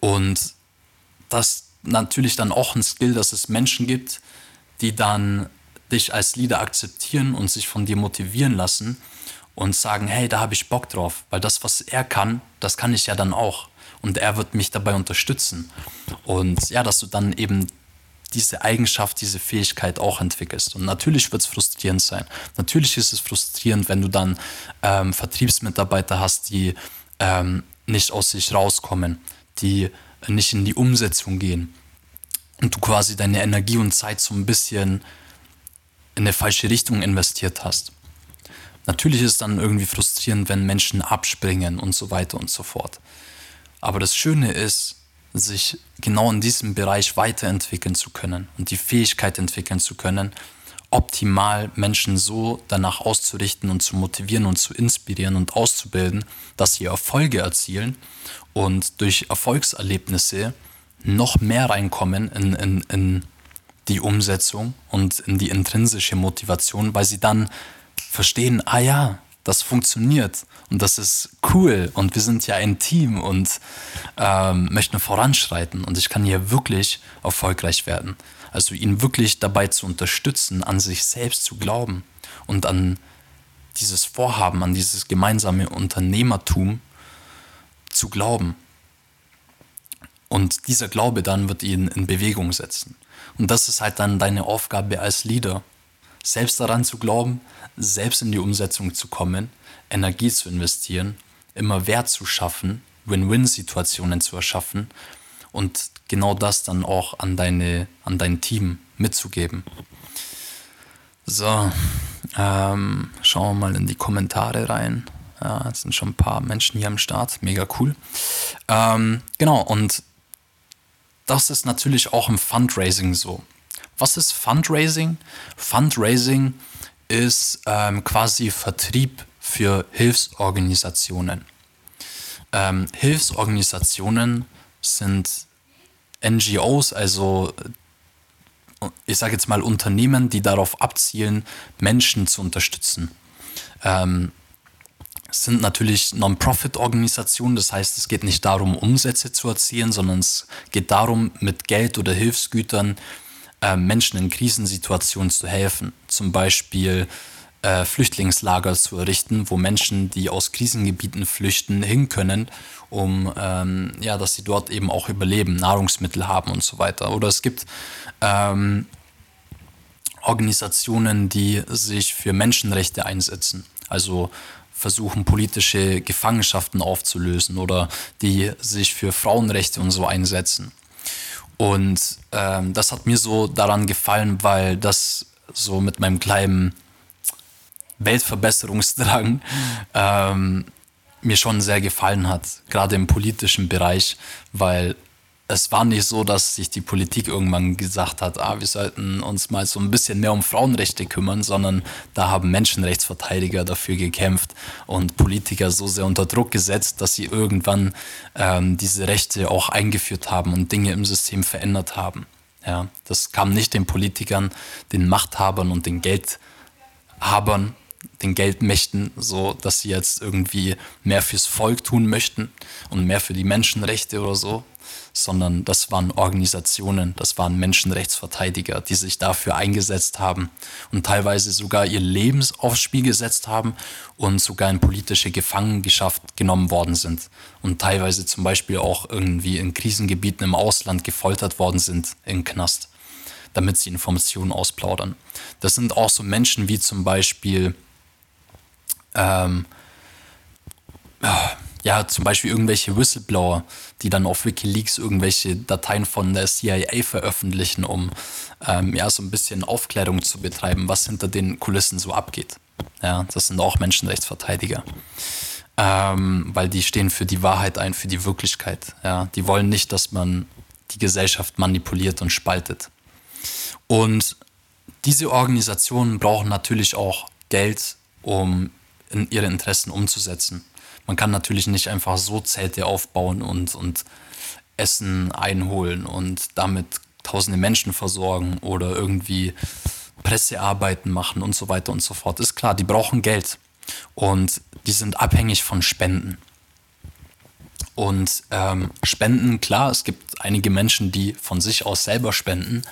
Und das natürlich dann auch ein Skill, dass es Menschen gibt, die dann dich als Leader akzeptieren und sich von dir motivieren lassen und sagen, hey, da habe ich Bock drauf, weil das, was er kann, das kann ich ja dann auch und er wird mich dabei unterstützen. Und ja, dass du dann eben diese Eigenschaft, diese Fähigkeit auch entwickelst. Und natürlich wird es frustrierend sein. Natürlich ist es frustrierend, wenn du dann ähm, Vertriebsmitarbeiter hast, die ähm, nicht aus sich rauskommen, die nicht in die Umsetzung gehen und du quasi deine Energie und Zeit so ein bisschen in eine falsche Richtung investiert hast. Natürlich ist es dann irgendwie frustrierend, wenn Menschen abspringen und so weiter und so fort. Aber das Schöne ist, sich genau in diesem Bereich weiterentwickeln zu können und die Fähigkeit entwickeln zu können, optimal Menschen so danach auszurichten und zu motivieren und zu inspirieren und auszubilden, dass sie Erfolge erzielen und durch Erfolgserlebnisse noch mehr reinkommen in, in, in die Umsetzung und in die intrinsische Motivation, weil sie dann verstehen, ah ja, das funktioniert und das ist cool und wir sind ja ein Team und ähm, möchten voranschreiten und ich kann hier wirklich erfolgreich werden. Also ihn wirklich dabei zu unterstützen, an sich selbst zu glauben und an dieses Vorhaben, an dieses gemeinsame Unternehmertum zu glauben. Und dieser Glaube dann wird ihn in Bewegung setzen. Und das ist halt dann deine Aufgabe als Leader, selbst daran zu glauben, selbst in die Umsetzung zu kommen, Energie zu investieren, immer Wert zu schaffen, Win-Win-Situationen zu erschaffen und genau das dann auch an, deine, an dein Team mitzugeben. So, ähm, schauen wir mal in die Kommentare rein. Ja, es sind schon ein paar Menschen hier am Start. Mega cool. Ähm, genau, und das ist natürlich auch im Fundraising so. Was ist Fundraising? Fundraising ist ähm, quasi Vertrieb für Hilfsorganisationen. Ähm, Hilfsorganisationen sind NGOs, also ich sage jetzt mal Unternehmen, die darauf abzielen, Menschen zu unterstützen. Ähm, sind natürlich Non-Profit-Organisationen, das heißt, es geht nicht darum, Umsätze zu erzielen, sondern es geht darum, mit Geld oder Hilfsgütern äh, Menschen in Krisensituationen zu helfen. Zum Beispiel äh, Flüchtlingslager zu errichten, wo Menschen, die aus Krisengebieten flüchten, hin können, um ähm, ja, dass sie dort eben auch überleben, Nahrungsmittel haben und so weiter. Oder es gibt ähm, Organisationen, die sich für Menschenrechte einsetzen. Also versuchen, politische Gefangenschaften aufzulösen oder die sich für Frauenrechte und so einsetzen. Und ähm, das hat mir so daran gefallen, weil das so mit meinem kleinen Weltverbesserungsdrang ähm, mir schon sehr gefallen hat, gerade im politischen Bereich, weil es war nicht so, dass sich die Politik irgendwann gesagt hat, ah, wir sollten uns mal so ein bisschen mehr um Frauenrechte kümmern, sondern da haben Menschenrechtsverteidiger dafür gekämpft und Politiker so sehr unter Druck gesetzt, dass sie irgendwann ähm, diese Rechte auch eingeführt haben und Dinge im System verändert haben. Ja, das kam nicht den Politikern, den Machthabern und den Geldhabern den Geldmächten, so dass sie jetzt irgendwie mehr fürs Volk tun möchten und mehr für die Menschenrechte oder so, sondern das waren Organisationen, das waren Menschenrechtsverteidiger, die sich dafür eingesetzt haben und teilweise sogar ihr Leben aufs Spiel gesetzt haben und sogar in politische Gefangenschaft genommen worden sind und teilweise zum Beispiel auch irgendwie in Krisengebieten im Ausland gefoltert worden sind im Knast, damit sie Informationen ausplaudern. Das sind auch so Menschen wie zum Beispiel ähm, ja, zum Beispiel irgendwelche Whistleblower, die dann auf Wikileaks irgendwelche Dateien von der CIA veröffentlichen, um ähm, ja, so ein bisschen Aufklärung zu betreiben, was hinter den Kulissen so abgeht. Ja, das sind auch Menschenrechtsverteidiger. Ähm, weil die stehen für die Wahrheit ein, für die Wirklichkeit. Ja, die wollen nicht, dass man die Gesellschaft manipuliert und spaltet. Und diese Organisationen brauchen natürlich auch Geld, um in ihre Interessen umzusetzen. Man kann natürlich nicht einfach so Zelte aufbauen und, und Essen einholen und damit tausende Menschen versorgen oder irgendwie Pressearbeiten machen und so weiter und so fort. Ist klar, die brauchen Geld und die sind abhängig von Spenden. Und ähm, Spenden, klar, es gibt einige Menschen, die von sich aus selber spenden,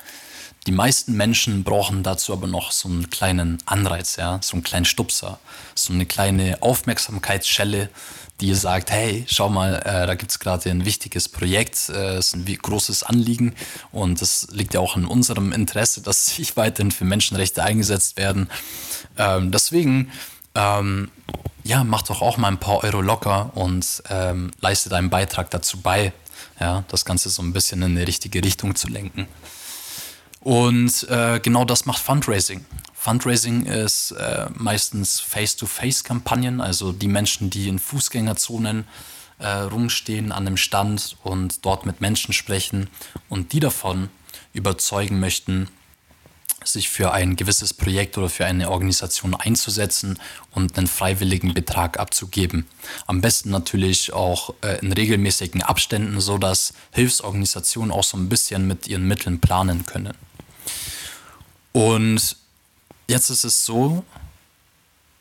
die meisten Menschen brauchen dazu aber noch so einen kleinen Anreiz, ja, so einen kleinen Stupser, so eine kleine Aufmerksamkeitsschelle, die sagt, hey, schau mal, äh, da gibt es gerade ein wichtiges Projekt, äh, ist ein großes Anliegen und es liegt ja auch in unserem Interesse, dass sich weiterhin für Menschenrechte eingesetzt werden. Ähm, deswegen, ähm, ja, mach doch auch mal ein paar Euro locker und ähm, leiste deinen Beitrag dazu bei, ja, das Ganze so ein bisschen in die richtige Richtung zu lenken. Und äh, genau das macht Fundraising. Fundraising ist äh, meistens Face-to-Face-Kampagnen, also die Menschen, die in Fußgängerzonen äh, rumstehen an einem Stand und dort mit Menschen sprechen und die davon überzeugen möchten, sich für ein gewisses Projekt oder für eine Organisation einzusetzen und einen freiwilligen Betrag abzugeben. Am besten natürlich auch äh, in regelmäßigen Abständen, sodass Hilfsorganisationen auch so ein bisschen mit ihren Mitteln planen können. Und jetzt ist es so,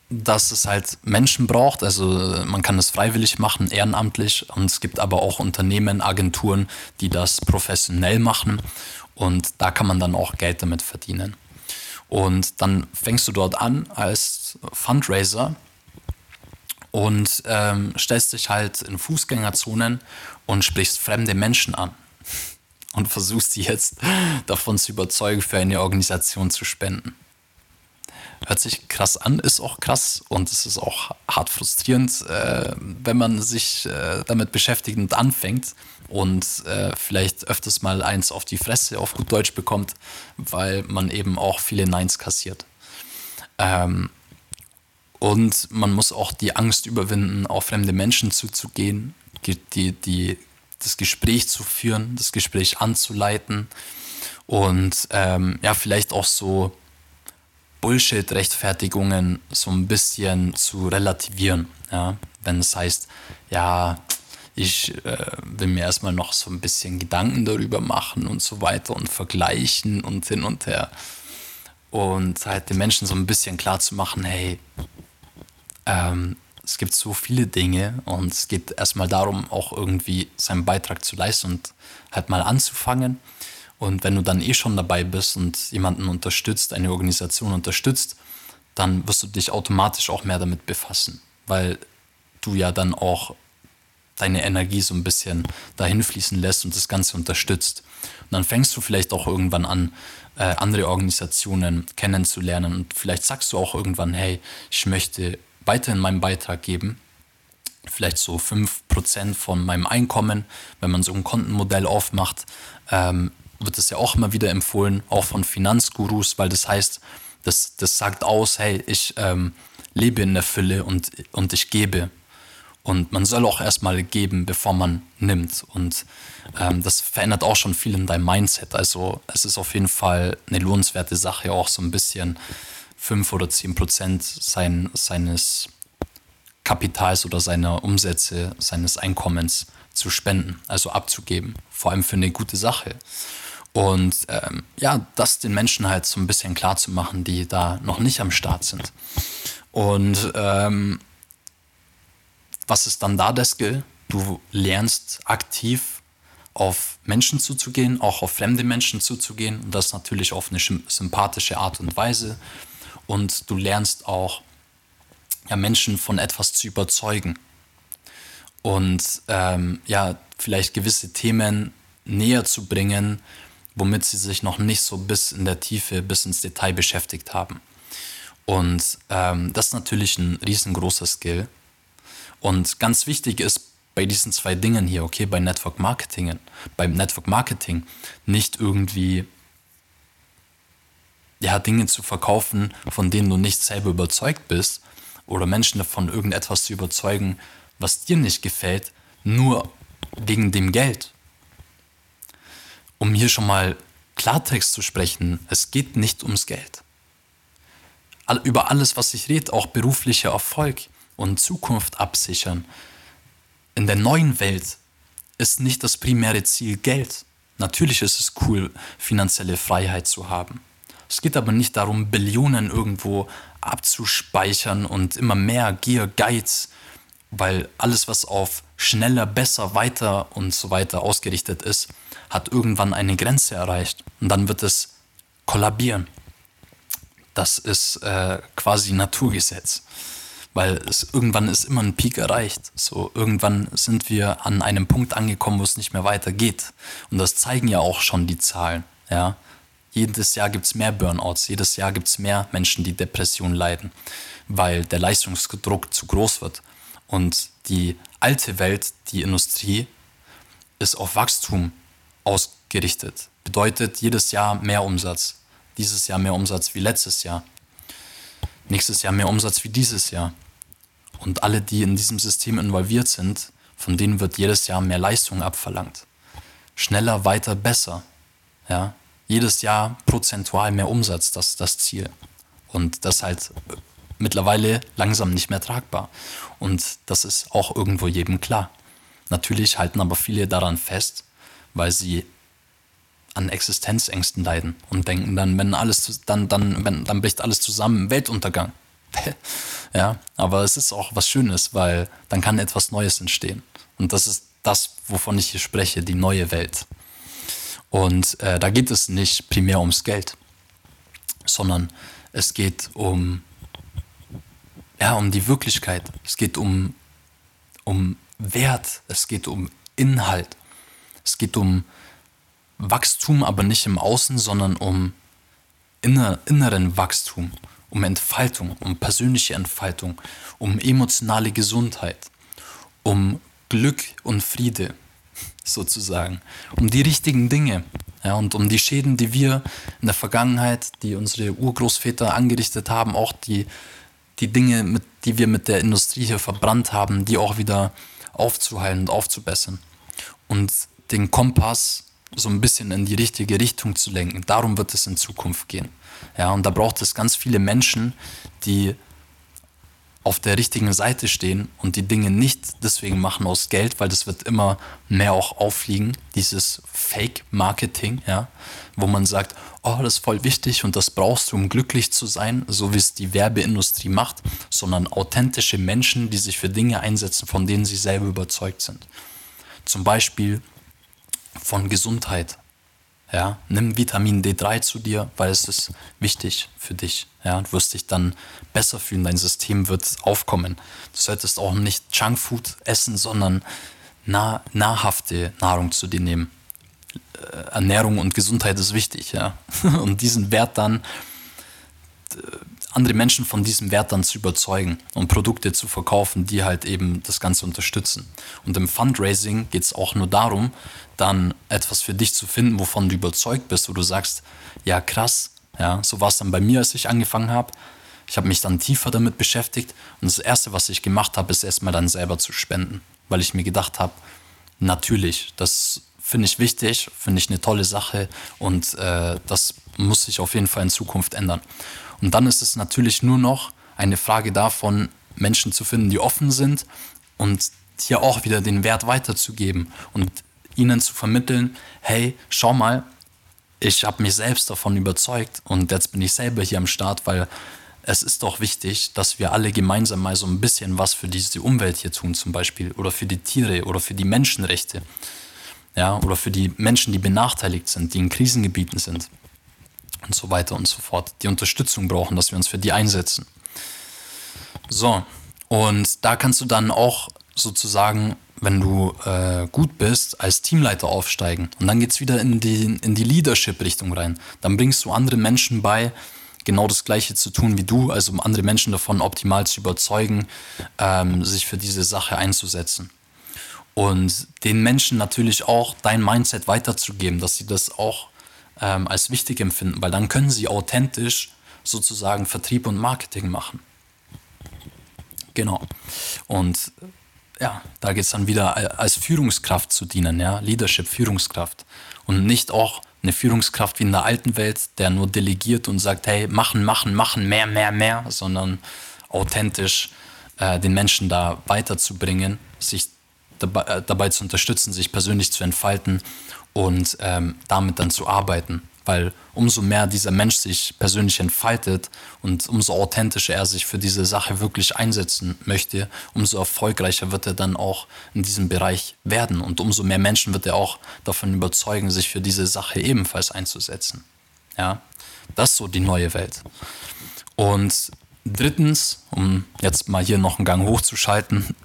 dass es halt Menschen braucht. Also man kann es freiwillig machen, ehrenamtlich. Und es gibt aber auch Unternehmen, Agenturen, die das professionell machen. Und da kann man dann auch Geld damit verdienen. Und dann fängst du dort an als Fundraiser und ähm, stellst dich halt in Fußgängerzonen und sprichst fremde Menschen an und versuchst sie jetzt davon zu überzeugen, für eine Organisation zu spenden. Hört sich krass an, ist auch krass und es ist auch hart frustrierend, äh, wenn man sich äh, damit beschäftigt und anfängt und äh, vielleicht öfters mal eins auf die Fresse auf gut Deutsch bekommt, weil man eben auch viele Neins kassiert. Ähm, und man muss auch die Angst überwinden, auf fremde Menschen zuzugehen, die, die, das Gespräch zu führen, das Gespräch anzuleiten und ähm, ja, vielleicht auch so Bullshit-Rechtfertigungen so ein bisschen zu relativieren. Ja? Wenn es heißt, ja, ich äh, will mir erstmal noch so ein bisschen Gedanken darüber machen und so weiter und vergleichen und hin und her. Und halt den Menschen so ein bisschen klar zu machen, hey, ähm, es gibt so viele Dinge und es geht erstmal darum, auch irgendwie seinen Beitrag zu leisten und halt mal anzufangen. Und wenn du dann eh schon dabei bist und jemanden unterstützt, eine Organisation unterstützt, dann wirst du dich automatisch auch mehr damit befassen, weil du ja dann auch deine Energie so ein bisschen dahin fließen lässt und das Ganze unterstützt. Und dann fängst du vielleicht auch irgendwann an, äh, andere Organisationen kennenzulernen und vielleicht sagst du auch irgendwann, hey, ich möchte weiterhin meinen Beitrag geben. Vielleicht so 5% von meinem Einkommen, wenn man so ein Kontenmodell aufmacht, ähm, wird es ja auch immer wieder empfohlen, auch von Finanzgurus, weil das heißt, das, das sagt aus, hey, ich ähm, lebe in der Fülle und, und ich gebe. Und man soll auch erstmal geben, bevor man nimmt. Und ähm, das verändert auch schon viel in deinem Mindset. Also es ist auf jeden Fall eine lohnenswerte Sache, auch so ein bisschen 5 oder 10 Prozent sein, seines Kapitals oder seiner Umsätze, seines Einkommens zu spenden, also abzugeben, vor allem für eine gute Sache. Und ähm, ja, das den Menschen halt so ein bisschen klar zu machen, die da noch nicht am Start sind. Und ähm, was ist dann da der Skill? Du lernst aktiv auf Menschen zuzugehen, auch auf fremde Menschen zuzugehen und das natürlich auf eine sympathische Art und Weise und du lernst auch ja, Menschen von etwas zu überzeugen und ähm, ja, vielleicht gewisse Themen näher zu bringen, womit sie sich noch nicht so bis in der Tiefe, bis ins Detail beschäftigt haben. Und ähm, das ist natürlich ein riesengroßer Skill. Und ganz wichtig ist bei diesen zwei Dingen hier, okay, bei Network Marketing, beim Network Marketing nicht irgendwie ja, Dinge zu verkaufen, von denen du nicht selber überzeugt bist, oder Menschen davon irgendetwas zu überzeugen, was dir nicht gefällt, nur wegen dem Geld. Um hier schon mal Klartext zu sprechen, es geht nicht ums Geld. Über alles, was ich rede, auch beruflicher Erfolg und Zukunft absichern. In der neuen Welt ist nicht das primäre Ziel Geld. Natürlich ist es cool, finanzielle Freiheit zu haben. Es geht aber nicht darum, Billionen irgendwo abzuspeichern und immer mehr Gier, Geiz, weil alles, was auf schneller, besser, weiter und so weiter ausgerichtet ist, hat irgendwann eine Grenze erreicht und dann wird es kollabieren. Das ist äh, quasi Naturgesetz, weil es irgendwann ist immer ein Peak erreicht. So irgendwann sind wir an einem Punkt angekommen, wo es nicht mehr weitergeht und das zeigen ja auch schon die Zahlen. Ja, jedes Jahr gibt es mehr Burnouts, jedes Jahr gibt es mehr Menschen, die Depressionen leiden, weil der Leistungsdruck zu groß wird. Und die alte Welt, die Industrie, ist auf Wachstum ausgerichtet. Bedeutet jedes Jahr mehr Umsatz. Dieses Jahr mehr Umsatz wie letztes Jahr. Nächstes Jahr mehr Umsatz wie dieses Jahr. Und alle, die in diesem System involviert sind, von denen wird jedes Jahr mehr Leistung abverlangt. Schneller, weiter, besser. Ja, jedes Jahr prozentual mehr Umsatz, das ist das Ziel. Und das halt mittlerweile langsam nicht mehr tragbar. Und das ist auch irgendwo jedem klar. Natürlich halten aber viele daran fest, weil sie an Existenzängsten leiden und denken dann, wenn alles dann, dann, wenn, dann bricht alles zusammen, Weltuntergang. ja, aber es ist auch was Schönes, weil dann kann etwas Neues entstehen. Und das ist das, wovon ich hier spreche, die neue Welt. Und äh, da geht es nicht primär ums Geld, sondern es geht um, ja, um die Wirklichkeit. Es geht um, um Wert. Es geht um Inhalt. Es geht um Wachstum, aber nicht im Außen, sondern um inner, inneren Wachstum, um Entfaltung, um persönliche Entfaltung, um emotionale Gesundheit, um Glück und Friede sozusagen, um die richtigen Dinge ja, und um die Schäden, die wir in der Vergangenheit, die unsere Urgroßväter angerichtet haben, auch die, die Dinge, mit, die wir mit der Industrie hier verbrannt haben, die auch wieder aufzuheilen und aufzubessern und den Kompass so ein bisschen in die richtige Richtung zu lenken. Darum wird es in Zukunft gehen. Ja, und da braucht es ganz viele Menschen, die auf der richtigen Seite stehen und die Dinge nicht deswegen machen aus Geld, weil das wird immer mehr auch auffliegen, dieses Fake-Marketing, ja, wo man sagt, oh, das ist voll wichtig und das brauchst du, um glücklich zu sein, so wie es die Werbeindustrie macht, sondern authentische Menschen, die sich für Dinge einsetzen, von denen sie selber überzeugt sind. Zum Beispiel von Gesundheit, ja, nimm Vitamin D3 zu dir, weil es ist wichtig für dich. Ja, du wirst dich dann besser fühlen, dein System wird aufkommen. Du solltest auch nicht Junkfood essen, sondern nah, nahrhafte Nahrung zu dir nehmen. Äh, Ernährung und Gesundheit ist wichtig, ja. Und diesen Wert dann andere Menschen von diesem Wert dann zu überzeugen und Produkte zu verkaufen, die halt eben das Ganze unterstützen. Und im Fundraising geht es auch nur darum, dann etwas für dich zu finden, wovon du überzeugt bist, wo du sagst, ja krass, ja, so war es dann bei mir, als ich angefangen habe. Ich habe mich dann tiefer damit beschäftigt und das Erste, was ich gemacht habe, ist erstmal dann selber zu spenden, weil ich mir gedacht habe, natürlich, das finde ich wichtig, finde ich eine tolle Sache und äh, das muss sich auf jeden Fall in Zukunft ändern. Und dann ist es natürlich nur noch eine Frage davon, Menschen zu finden, die offen sind und hier auch wieder den Wert weiterzugeben und ihnen zu vermitteln, hey, schau mal, ich habe mich selbst davon überzeugt und jetzt bin ich selber hier am Start, weil es ist doch wichtig, dass wir alle gemeinsam mal so ein bisschen was für diese Umwelt hier tun, zum Beispiel, oder für die Tiere oder für die Menschenrechte, ja, oder für die Menschen, die benachteiligt sind, die in Krisengebieten sind und so weiter und so fort, die Unterstützung brauchen, dass wir uns für die einsetzen. So, und da kannst du dann auch sozusagen, wenn du äh, gut bist, als Teamleiter aufsteigen. Und dann geht es wieder in die, in die Leadership-Richtung rein. Dann bringst du andere Menschen bei, genau das Gleiche zu tun wie du, also um andere Menschen davon optimal zu überzeugen, ähm, sich für diese Sache einzusetzen. Und den Menschen natürlich auch dein Mindset weiterzugeben, dass sie das auch ähm, als wichtig empfinden, weil dann können sie authentisch sozusagen Vertrieb und Marketing machen. Genau. Und ja, da geht es dann wieder als Führungskraft zu dienen, ja, Leadership, Führungskraft. Und nicht auch eine Führungskraft wie in der alten Welt, der nur delegiert und sagt, hey, machen, machen, machen, mehr, mehr, mehr, sondern authentisch äh, den Menschen da weiterzubringen, sich dabei, äh, dabei zu unterstützen, sich persönlich zu entfalten und ähm, damit dann zu arbeiten. Weil umso mehr dieser Mensch sich persönlich entfaltet und umso authentischer er sich für diese Sache wirklich einsetzen möchte, umso erfolgreicher wird er dann auch in diesem Bereich werden. Und umso mehr Menschen wird er auch davon überzeugen, sich für diese Sache ebenfalls einzusetzen. Ja, das ist so die neue Welt. Und drittens, um jetzt mal hier noch einen Gang hochzuschalten,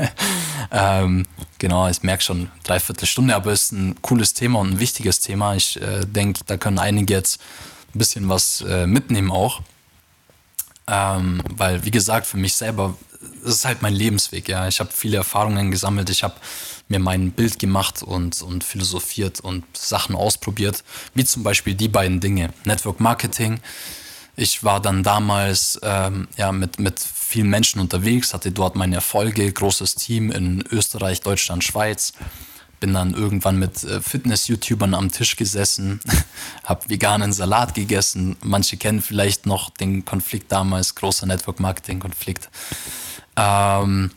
ähm, genau, ich merke schon, dreiviertel Stunde, aber es ist ein cooles Thema und ein wichtiges Thema. Ich äh, denke, da können einige jetzt ein bisschen was äh, mitnehmen auch. Ähm, weil, wie gesagt, für mich selber, es ist halt mein Lebensweg, ja. Ich habe viele Erfahrungen gesammelt, ich habe mir mein Bild gemacht und, und philosophiert und Sachen ausprobiert, wie zum Beispiel die beiden Dinge. Network Marketing. Ich war dann damals ähm, ja, mit, mit vielen Menschen unterwegs, hatte dort meine Erfolge, großes Team in Österreich, Deutschland, Schweiz. Bin dann irgendwann mit äh, Fitness-YouTubern am Tisch gesessen, habe veganen Salat gegessen. Manche kennen vielleicht noch den Konflikt damals, großer Network-Marketing-Konflikt. Ähm,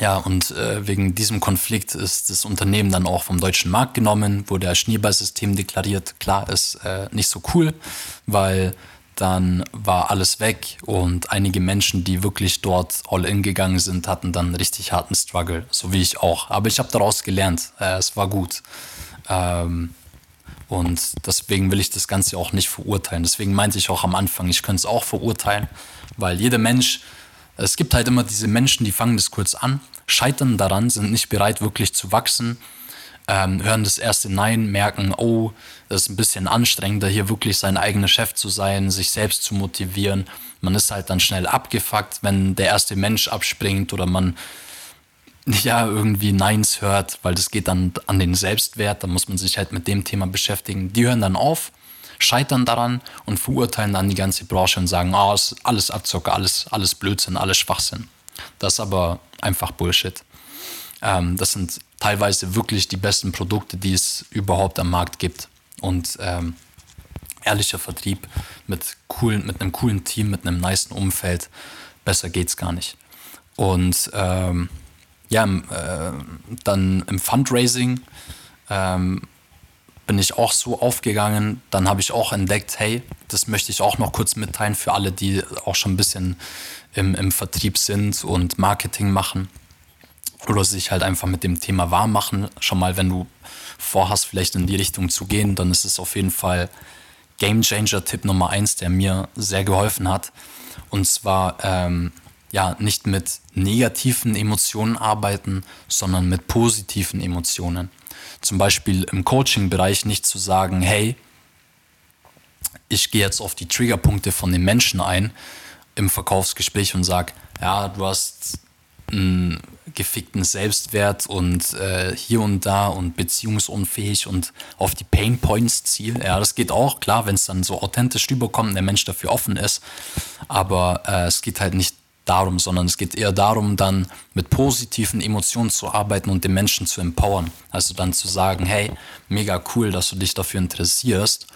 ja, und äh, wegen diesem Konflikt ist das Unternehmen dann auch vom deutschen Markt genommen, wurde als Schneeballsystem deklariert. Klar, ist äh, nicht so cool, weil dann war alles weg und einige Menschen, die wirklich dort all in gegangen sind, hatten dann einen richtig harten Struggle, so wie ich auch. Aber ich habe daraus gelernt, äh, es war gut. Ähm, und deswegen will ich das Ganze auch nicht verurteilen. Deswegen meinte ich auch am Anfang, ich könnte es auch verurteilen, weil jeder Mensch, es gibt halt immer diese Menschen, die fangen das kurz an, scheitern daran, sind nicht bereit, wirklich zu wachsen ähm, hören das erste Nein, merken, oh, ist ein bisschen anstrengender, hier wirklich sein eigener Chef zu sein, sich selbst zu motivieren. Man ist halt dann schnell abgefuckt, wenn der erste Mensch abspringt oder man ja irgendwie Neins hört, weil das geht dann an den Selbstwert, da muss man sich halt mit dem Thema beschäftigen. Die hören dann auf, scheitern daran und verurteilen dann die ganze Branche und sagen, oh, ist alles Abzocke, alles, alles Blödsinn, alles Schwachsinn. Das ist aber einfach Bullshit. Ähm, das sind teilweise wirklich die besten Produkte, die es überhaupt am Markt gibt. Und ähm, ehrlicher Vertrieb mit, coolen, mit einem coolen Team, mit einem nice Umfeld, besser geht's gar nicht. Und ähm, ja, äh, dann im Fundraising ähm, bin ich auch so aufgegangen. Dann habe ich auch entdeckt, hey, das möchte ich auch noch kurz mitteilen für alle, die auch schon ein bisschen im, im Vertrieb sind und Marketing machen oder sich halt einfach mit dem Thema warm machen. Schon mal, wenn du vorhast, vielleicht in die Richtung zu gehen, dann ist es auf jeden Fall Game Changer Tipp Nummer eins, der mir sehr geholfen hat. Und zwar ähm, ja nicht mit negativen Emotionen arbeiten, sondern mit positiven Emotionen. Zum Beispiel im Coaching-Bereich nicht zu sagen, hey, ich gehe jetzt auf die Triggerpunkte von den Menschen ein im Verkaufsgespräch und sage, ja, du hast einen gefickten Selbstwert und äh, hier und da und beziehungsunfähig und auf die Pain Points ziel. Ja, das geht auch, klar, wenn es dann so authentisch rüberkommt und der Mensch dafür offen ist. Aber äh, es geht halt nicht darum, sondern es geht eher darum, dann mit positiven Emotionen zu arbeiten und den Menschen zu empowern. Also dann zu sagen, hey, mega cool, dass du dich dafür interessierst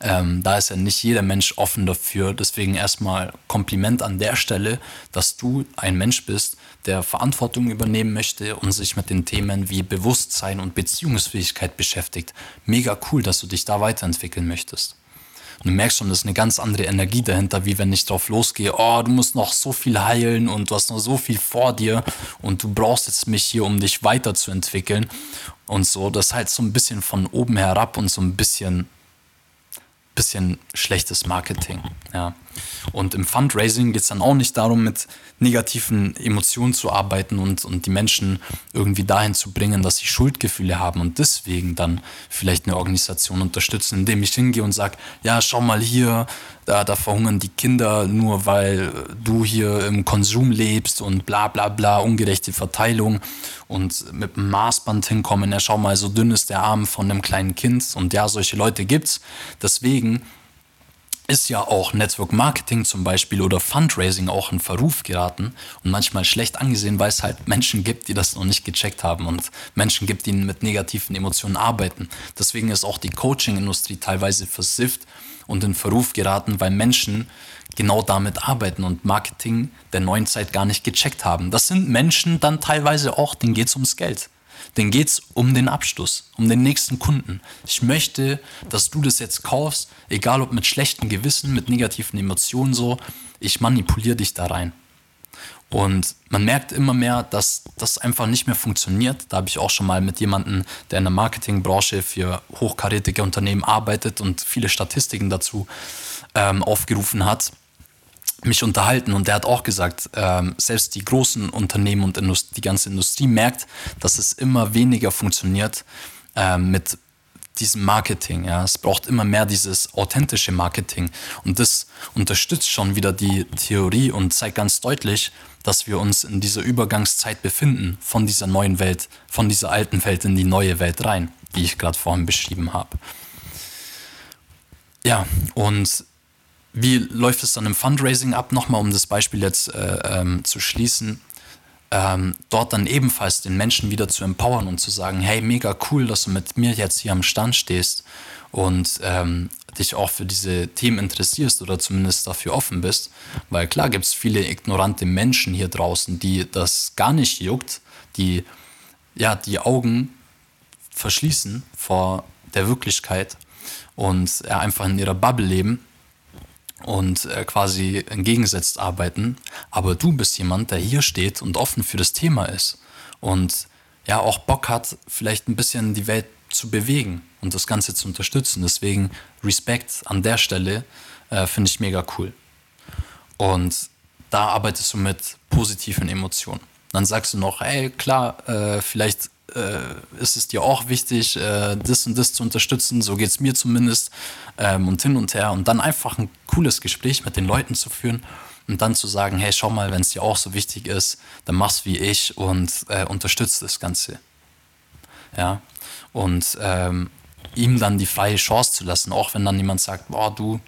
ähm, da ist ja nicht jeder Mensch offen dafür. Deswegen erstmal Kompliment an der Stelle, dass du ein Mensch bist, der Verantwortung übernehmen möchte und sich mit den Themen wie Bewusstsein und Beziehungsfähigkeit beschäftigt. Mega cool, dass du dich da weiterentwickeln möchtest. Und du merkst schon, das ist eine ganz andere Energie dahinter, wie wenn ich drauf losgehe, oh, du musst noch so viel heilen und du hast noch so viel vor dir und du brauchst jetzt mich hier, um dich weiterzuentwickeln und so. Das ist halt so ein bisschen von oben herab und so ein bisschen bisschen schlechtes Marketing. Ja. Und im Fundraising geht es dann auch nicht darum, mit negativen Emotionen zu arbeiten und, und die Menschen irgendwie dahin zu bringen, dass sie Schuldgefühle haben und deswegen dann vielleicht eine Organisation unterstützen, indem ich hingehe und sage, ja, schau mal hier, da, da verhungern die Kinder nur, weil du hier im Konsum lebst und bla bla bla, ungerechte Verteilung und mit einem Maßband hinkommen, ja, schau mal, so dünn ist der Arm von einem kleinen Kind und ja, solche Leute gibt's. Deswegen ist ja auch Network Marketing zum Beispiel oder Fundraising auch in Verruf geraten und manchmal schlecht angesehen, weil es halt Menschen gibt, die das noch nicht gecheckt haben und Menschen gibt, die mit negativen Emotionen arbeiten. Deswegen ist auch die Coaching-Industrie teilweise versifft und in Verruf geraten, weil Menschen genau damit arbeiten und Marketing der neuen Zeit gar nicht gecheckt haben. Das sind Menschen dann teilweise auch, denen geht es ums Geld denen geht es um den Abschluss, um den nächsten Kunden. Ich möchte, dass du das jetzt kaufst, egal ob mit schlechtem Gewissen, mit negativen Emotionen so. Ich manipuliere dich da rein. Und man merkt immer mehr, dass das einfach nicht mehr funktioniert. Da habe ich auch schon mal mit jemandem, der in der Marketingbranche für hochkarätige Unternehmen arbeitet und viele Statistiken dazu ähm, aufgerufen hat mich unterhalten und der hat auch gesagt, ähm, selbst die großen Unternehmen und Indust die ganze Industrie merkt, dass es immer weniger funktioniert ähm, mit diesem Marketing. Ja. Es braucht immer mehr dieses authentische Marketing und das unterstützt schon wieder die Theorie und zeigt ganz deutlich, dass wir uns in dieser Übergangszeit befinden von dieser neuen Welt, von dieser alten Welt in die neue Welt rein, wie ich gerade vorhin beschrieben habe. Ja, und wie läuft es dann im Fundraising ab? Nochmal, um das Beispiel jetzt äh, ähm, zu schließen. Ähm, dort dann ebenfalls den Menschen wieder zu empowern und zu sagen, hey, mega cool, dass du mit mir jetzt hier am Stand stehst und ähm, dich auch für diese Themen interessierst oder zumindest dafür offen bist. Weil klar gibt es viele ignorante Menschen hier draußen, die das gar nicht juckt, die ja die Augen verschließen vor der Wirklichkeit und ja, einfach in ihrer Bubble leben und äh, quasi entgegengesetzt arbeiten. Aber du bist jemand, der hier steht und offen für das Thema ist und ja auch Bock hat, vielleicht ein bisschen die Welt zu bewegen und das Ganze zu unterstützen. Deswegen Respekt an der Stelle äh, finde ich mega cool. Und da arbeitest du mit positiven Emotionen. Dann sagst du noch, ey, klar, äh, vielleicht äh, ist es dir auch wichtig, äh, das und das zu unterstützen, so geht es mir zumindest ähm, und hin und her. Und dann einfach ein cooles Gespräch mit den Leuten zu führen und dann zu sagen, hey, schau mal, wenn es dir auch so wichtig ist, dann mach's wie ich und äh, unterstützt das Ganze. Ja, und ähm, ihm dann die freie Chance zu lassen, auch wenn dann jemand sagt, boah, du,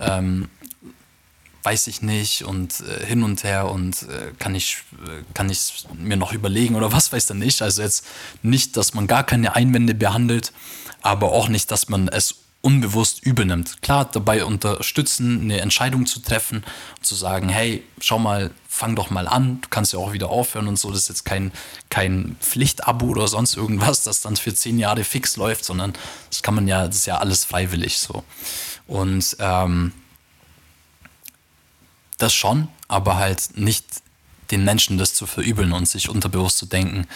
ähm, weiß ich nicht und äh, hin und her und äh, kann ich äh, kann ich mir noch überlegen oder was weiß dann nicht. Also jetzt nicht, dass man gar keine Einwände behandelt, aber auch nicht, dass man es unbewusst übernimmt. Klar, dabei unterstützen, eine Entscheidung zu treffen zu sagen, hey, schau mal, fang doch mal an, du kannst ja auch wieder aufhören und so. Das ist jetzt kein, kein Pflichtabo oder sonst irgendwas, das dann für zehn Jahre fix läuft, sondern das kann man ja, das ist ja alles freiwillig so. Und ähm, das schon, aber halt nicht den Menschen das zu verübeln und sich unterbewusst zu denken,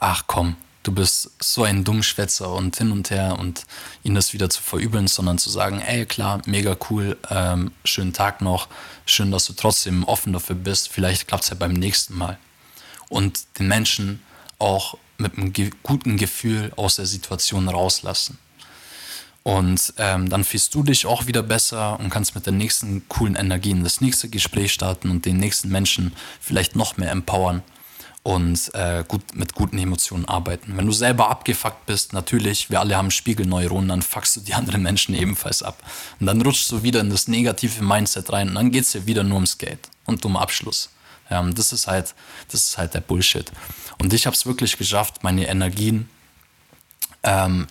ach komm, du bist so ein Dummschwätzer und hin und her und ihnen das wieder zu verübeln, sondern zu sagen, ey klar, mega cool, ähm, schönen Tag noch, schön, dass du trotzdem offen dafür bist, vielleicht klappt es ja beim nächsten Mal. Und den Menschen auch mit einem ge guten Gefühl aus der Situation rauslassen. Und ähm, dann fühlst du dich auch wieder besser und kannst mit der nächsten coolen Energie in das nächste Gespräch starten und den nächsten Menschen vielleicht noch mehr empowern und äh, gut, mit guten Emotionen arbeiten. Wenn du selber abgefuckt bist, natürlich, wir alle haben Spiegelneuronen, dann fuckst du die anderen Menschen ebenfalls ab. Und dann rutschst du wieder in das negative Mindset rein und dann geht es dir wieder nur ums Geld und um Abschluss. Ja, das ist halt, das ist halt der Bullshit. Und ich habe es wirklich geschafft, meine Energien ähm,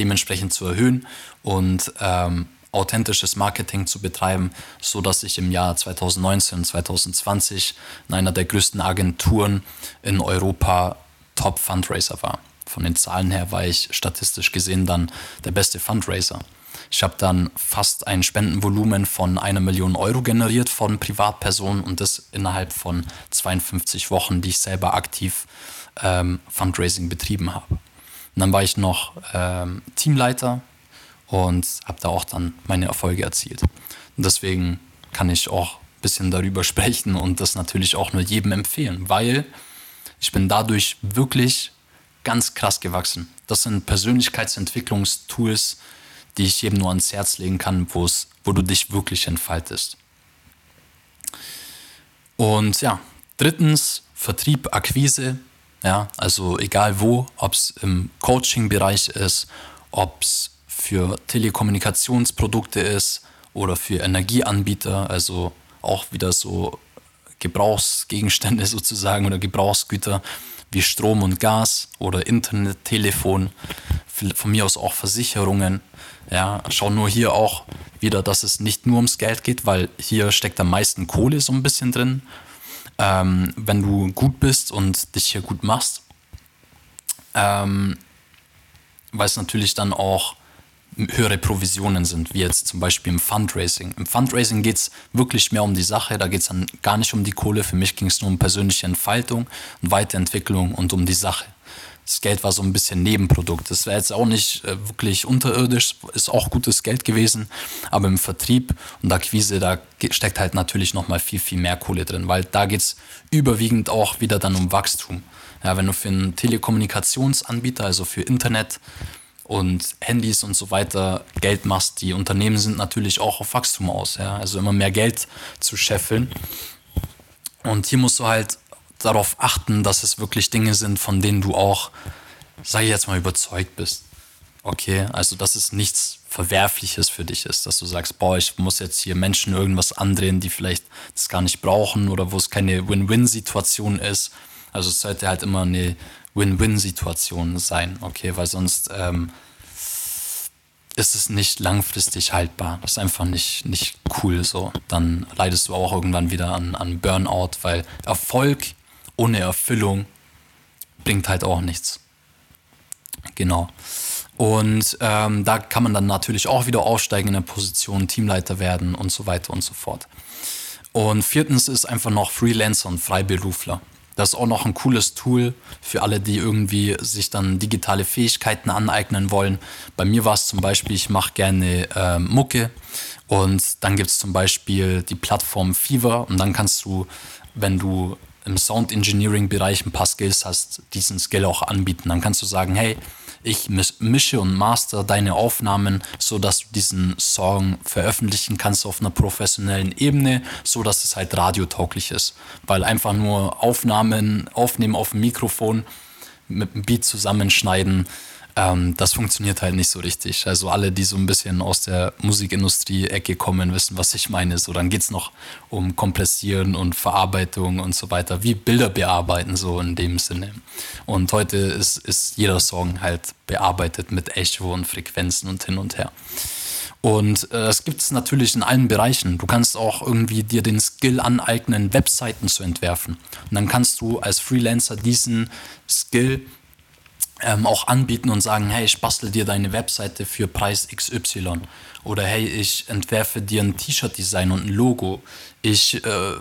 dementsprechend zu erhöhen und ähm, authentisches Marketing zu betreiben, so dass ich im Jahr 2019 und 2020 in einer der größten Agenturen in Europa Top Fundraiser war. Von den Zahlen her war ich statistisch gesehen dann der beste Fundraiser. Ich habe dann fast ein Spendenvolumen von einer Million Euro generiert von Privatpersonen und das innerhalb von 52 Wochen, die ich selber aktiv ähm, Fundraising betrieben habe. Und dann war ich noch ähm, Teamleiter und habe da auch dann meine Erfolge erzielt. Und deswegen kann ich auch ein bisschen darüber sprechen und das natürlich auch nur jedem empfehlen, weil ich bin dadurch wirklich ganz krass gewachsen. Das sind Persönlichkeitsentwicklungstools, die ich jedem nur ans Herz legen kann, wo du dich wirklich entfaltest. Und ja, drittens Vertrieb, Akquise. Ja, also egal wo, ob es im Coaching-Bereich ist, ob es für Telekommunikationsprodukte ist oder für Energieanbieter, also auch wieder so Gebrauchsgegenstände sozusagen oder Gebrauchsgüter wie Strom und Gas oder Internet, Telefon, von mir aus auch Versicherungen. Ja, schau nur hier auch wieder, dass es nicht nur ums Geld geht, weil hier steckt am meisten Kohle so ein bisschen drin ähm, wenn du gut bist und dich hier gut machst, ähm, weil es natürlich dann auch höhere Provisionen sind, wie jetzt zum Beispiel im Fundraising. Im Fundraising geht es wirklich mehr um die Sache, da geht es dann gar nicht um die Kohle. Für mich ging es nur um persönliche Entfaltung und Weiterentwicklung und um die Sache das Geld war so ein bisschen Nebenprodukt. Das wäre jetzt auch nicht äh, wirklich unterirdisch, ist auch gutes Geld gewesen, aber im Vertrieb und Akquise, da steckt halt natürlich nochmal viel, viel mehr Kohle drin, weil da geht es überwiegend auch wieder dann um Wachstum. Ja, wenn du für einen Telekommunikationsanbieter, also für Internet und Handys und so weiter Geld machst, die Unternehmen sind natürlich auch auf Wachstum aus, ja, also immer mehr Geld zu scheffeln. Und hier musst du halt darauf achten, dass es wirklich Dinge sind, von denen du auch, sag ich jetzt mal, überzeugt bist. Okay, also dass es nichts Verwerfliches für dich ist, dass du sagst, boah, ich muss jetzt hier Menschen irgendwas andrehen, die vielleicht das gar nicht brauchen oder wo es keine Win-Win-Situation ist. Also es sollte halt immer eine Win-Win-Situation sein, okay, weil sonst ähm, ist es nicht langfristig haltbar. Das ist einfach nicht, nicht cool so. Dann leidest du auch irgendwann wieder an, an Burnout, weil Erfolg ohne Erfüllung bringt halt auch nichts. Genau. Und ähm, da kann man dann natürlich auch wieder aufsteigen in der Position, Teamleiter werden und so weiter und so fort. Und viertens ist einfach noch Freelancer und Freiberufler. Das ist auch noch ein cooles Tool für alle, die irgendwie sich dann digitale Fähigkeiten aneignen wollen. Bei mir war es zum Beispiel, ich mache gerne äh, Mucke und dann gibt es zum Beispiel die Plattform Fever und dann kannst du, wenn du im Sound Engineering Bereich ein paar Skills hast, diesen Skill auch anbieten. Dann kannst du sagen, hey, ich mische und master deine Aufnahmen, so dass du diesen Song veröffentlichen kannst auf einer professionellen Ebene, so dass es halt radiotauglich ist. Weil einfach nur Aufnahmen aufnehmen auf dem Mikrofon mit einem Beat zusammenschneiden, ähm, das funktioniert halt nicht so richtig. Also alle, die so ein bisschen aus der Musikindustrie-Ecke kommen, wissen, was ich meine. So, dann geht es noch um Kompressieren und Verarbeitung und so weiter, wie Bilder bearbeiten, so in dem Sinne. Und heute ist, ist jeder Song halt bearbeitet mit Echo und Frequenzen und hin und her. Und äh, es gibt es natürlich in allen Bereichen. Du kannst auch irgendwie dir den Skill aneignen, Webseiten zu entwerfen. Und dann kannst du als Freelancer diesen Skill ähm, auch anbieten und sagen, hey, ich bastel dir deine Webseite für Preis XY. Oder hey, ich entwerfe dir ein T-Shirt-Design und ein Logo. Ich äh,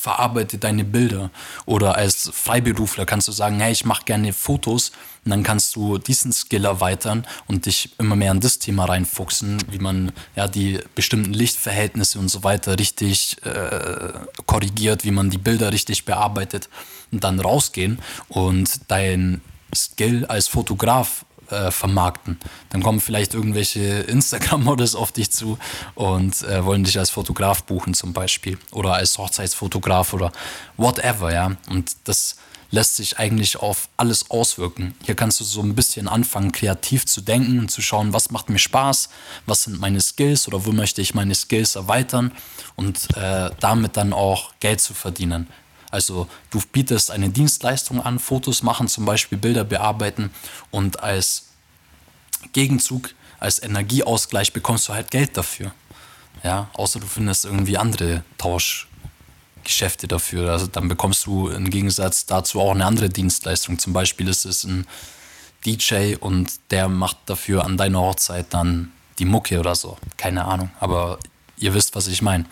verarbeite deine Bilder. Oder als Freiberufler kannst du sagen, hey, ich mache gerne Fotos. Und dann kannst du diesen Skill erweitern und dich immer mehr in das Thema reinfuchsen, wie man ja die bestimmten Lichtverhältnisse und so weiter richtig äh, korrigiert, wie man die Bilder richtig bearbeitet und dann rausgehen und dein Skill als Fotograf äh, vermarkten. Dann kommen vielleicht irgendwelche Instagram-Models auf dich zu und äh, wollen dich als Fotograf buchen zum Beispiel oder als Hochzeitsfotograf oder whatever, ja. Und das lässt sich eigentlich auf alles auswirken. Hier kannst du so ein bisschen anfangen, kreativ zu denken und zu schauen, was macht mir Spaß, was sind meine Skills oder wo möchte ich meine Skills erweitern und äh, damit dann auch Geld zu verdienen. Also du bietest eine Dienstleistung an, Fotos machen, zum Beispiel Bilder bearbeiten und als Gegenzug, als Energieausgleich bekommst du halt Geld dafür. Ja, außer du findest irgendwie andere Tauschgeschäfte dafür. Also dann bekommst du im Gegensatz dazu auch eine andere Dienstleistung. Zum Beispiel ist es ein DJ und der macht dafür an deiner Hochzeit dann die Mucke oder so. Keine Ahnung, aber ihr wisst, was ich meine.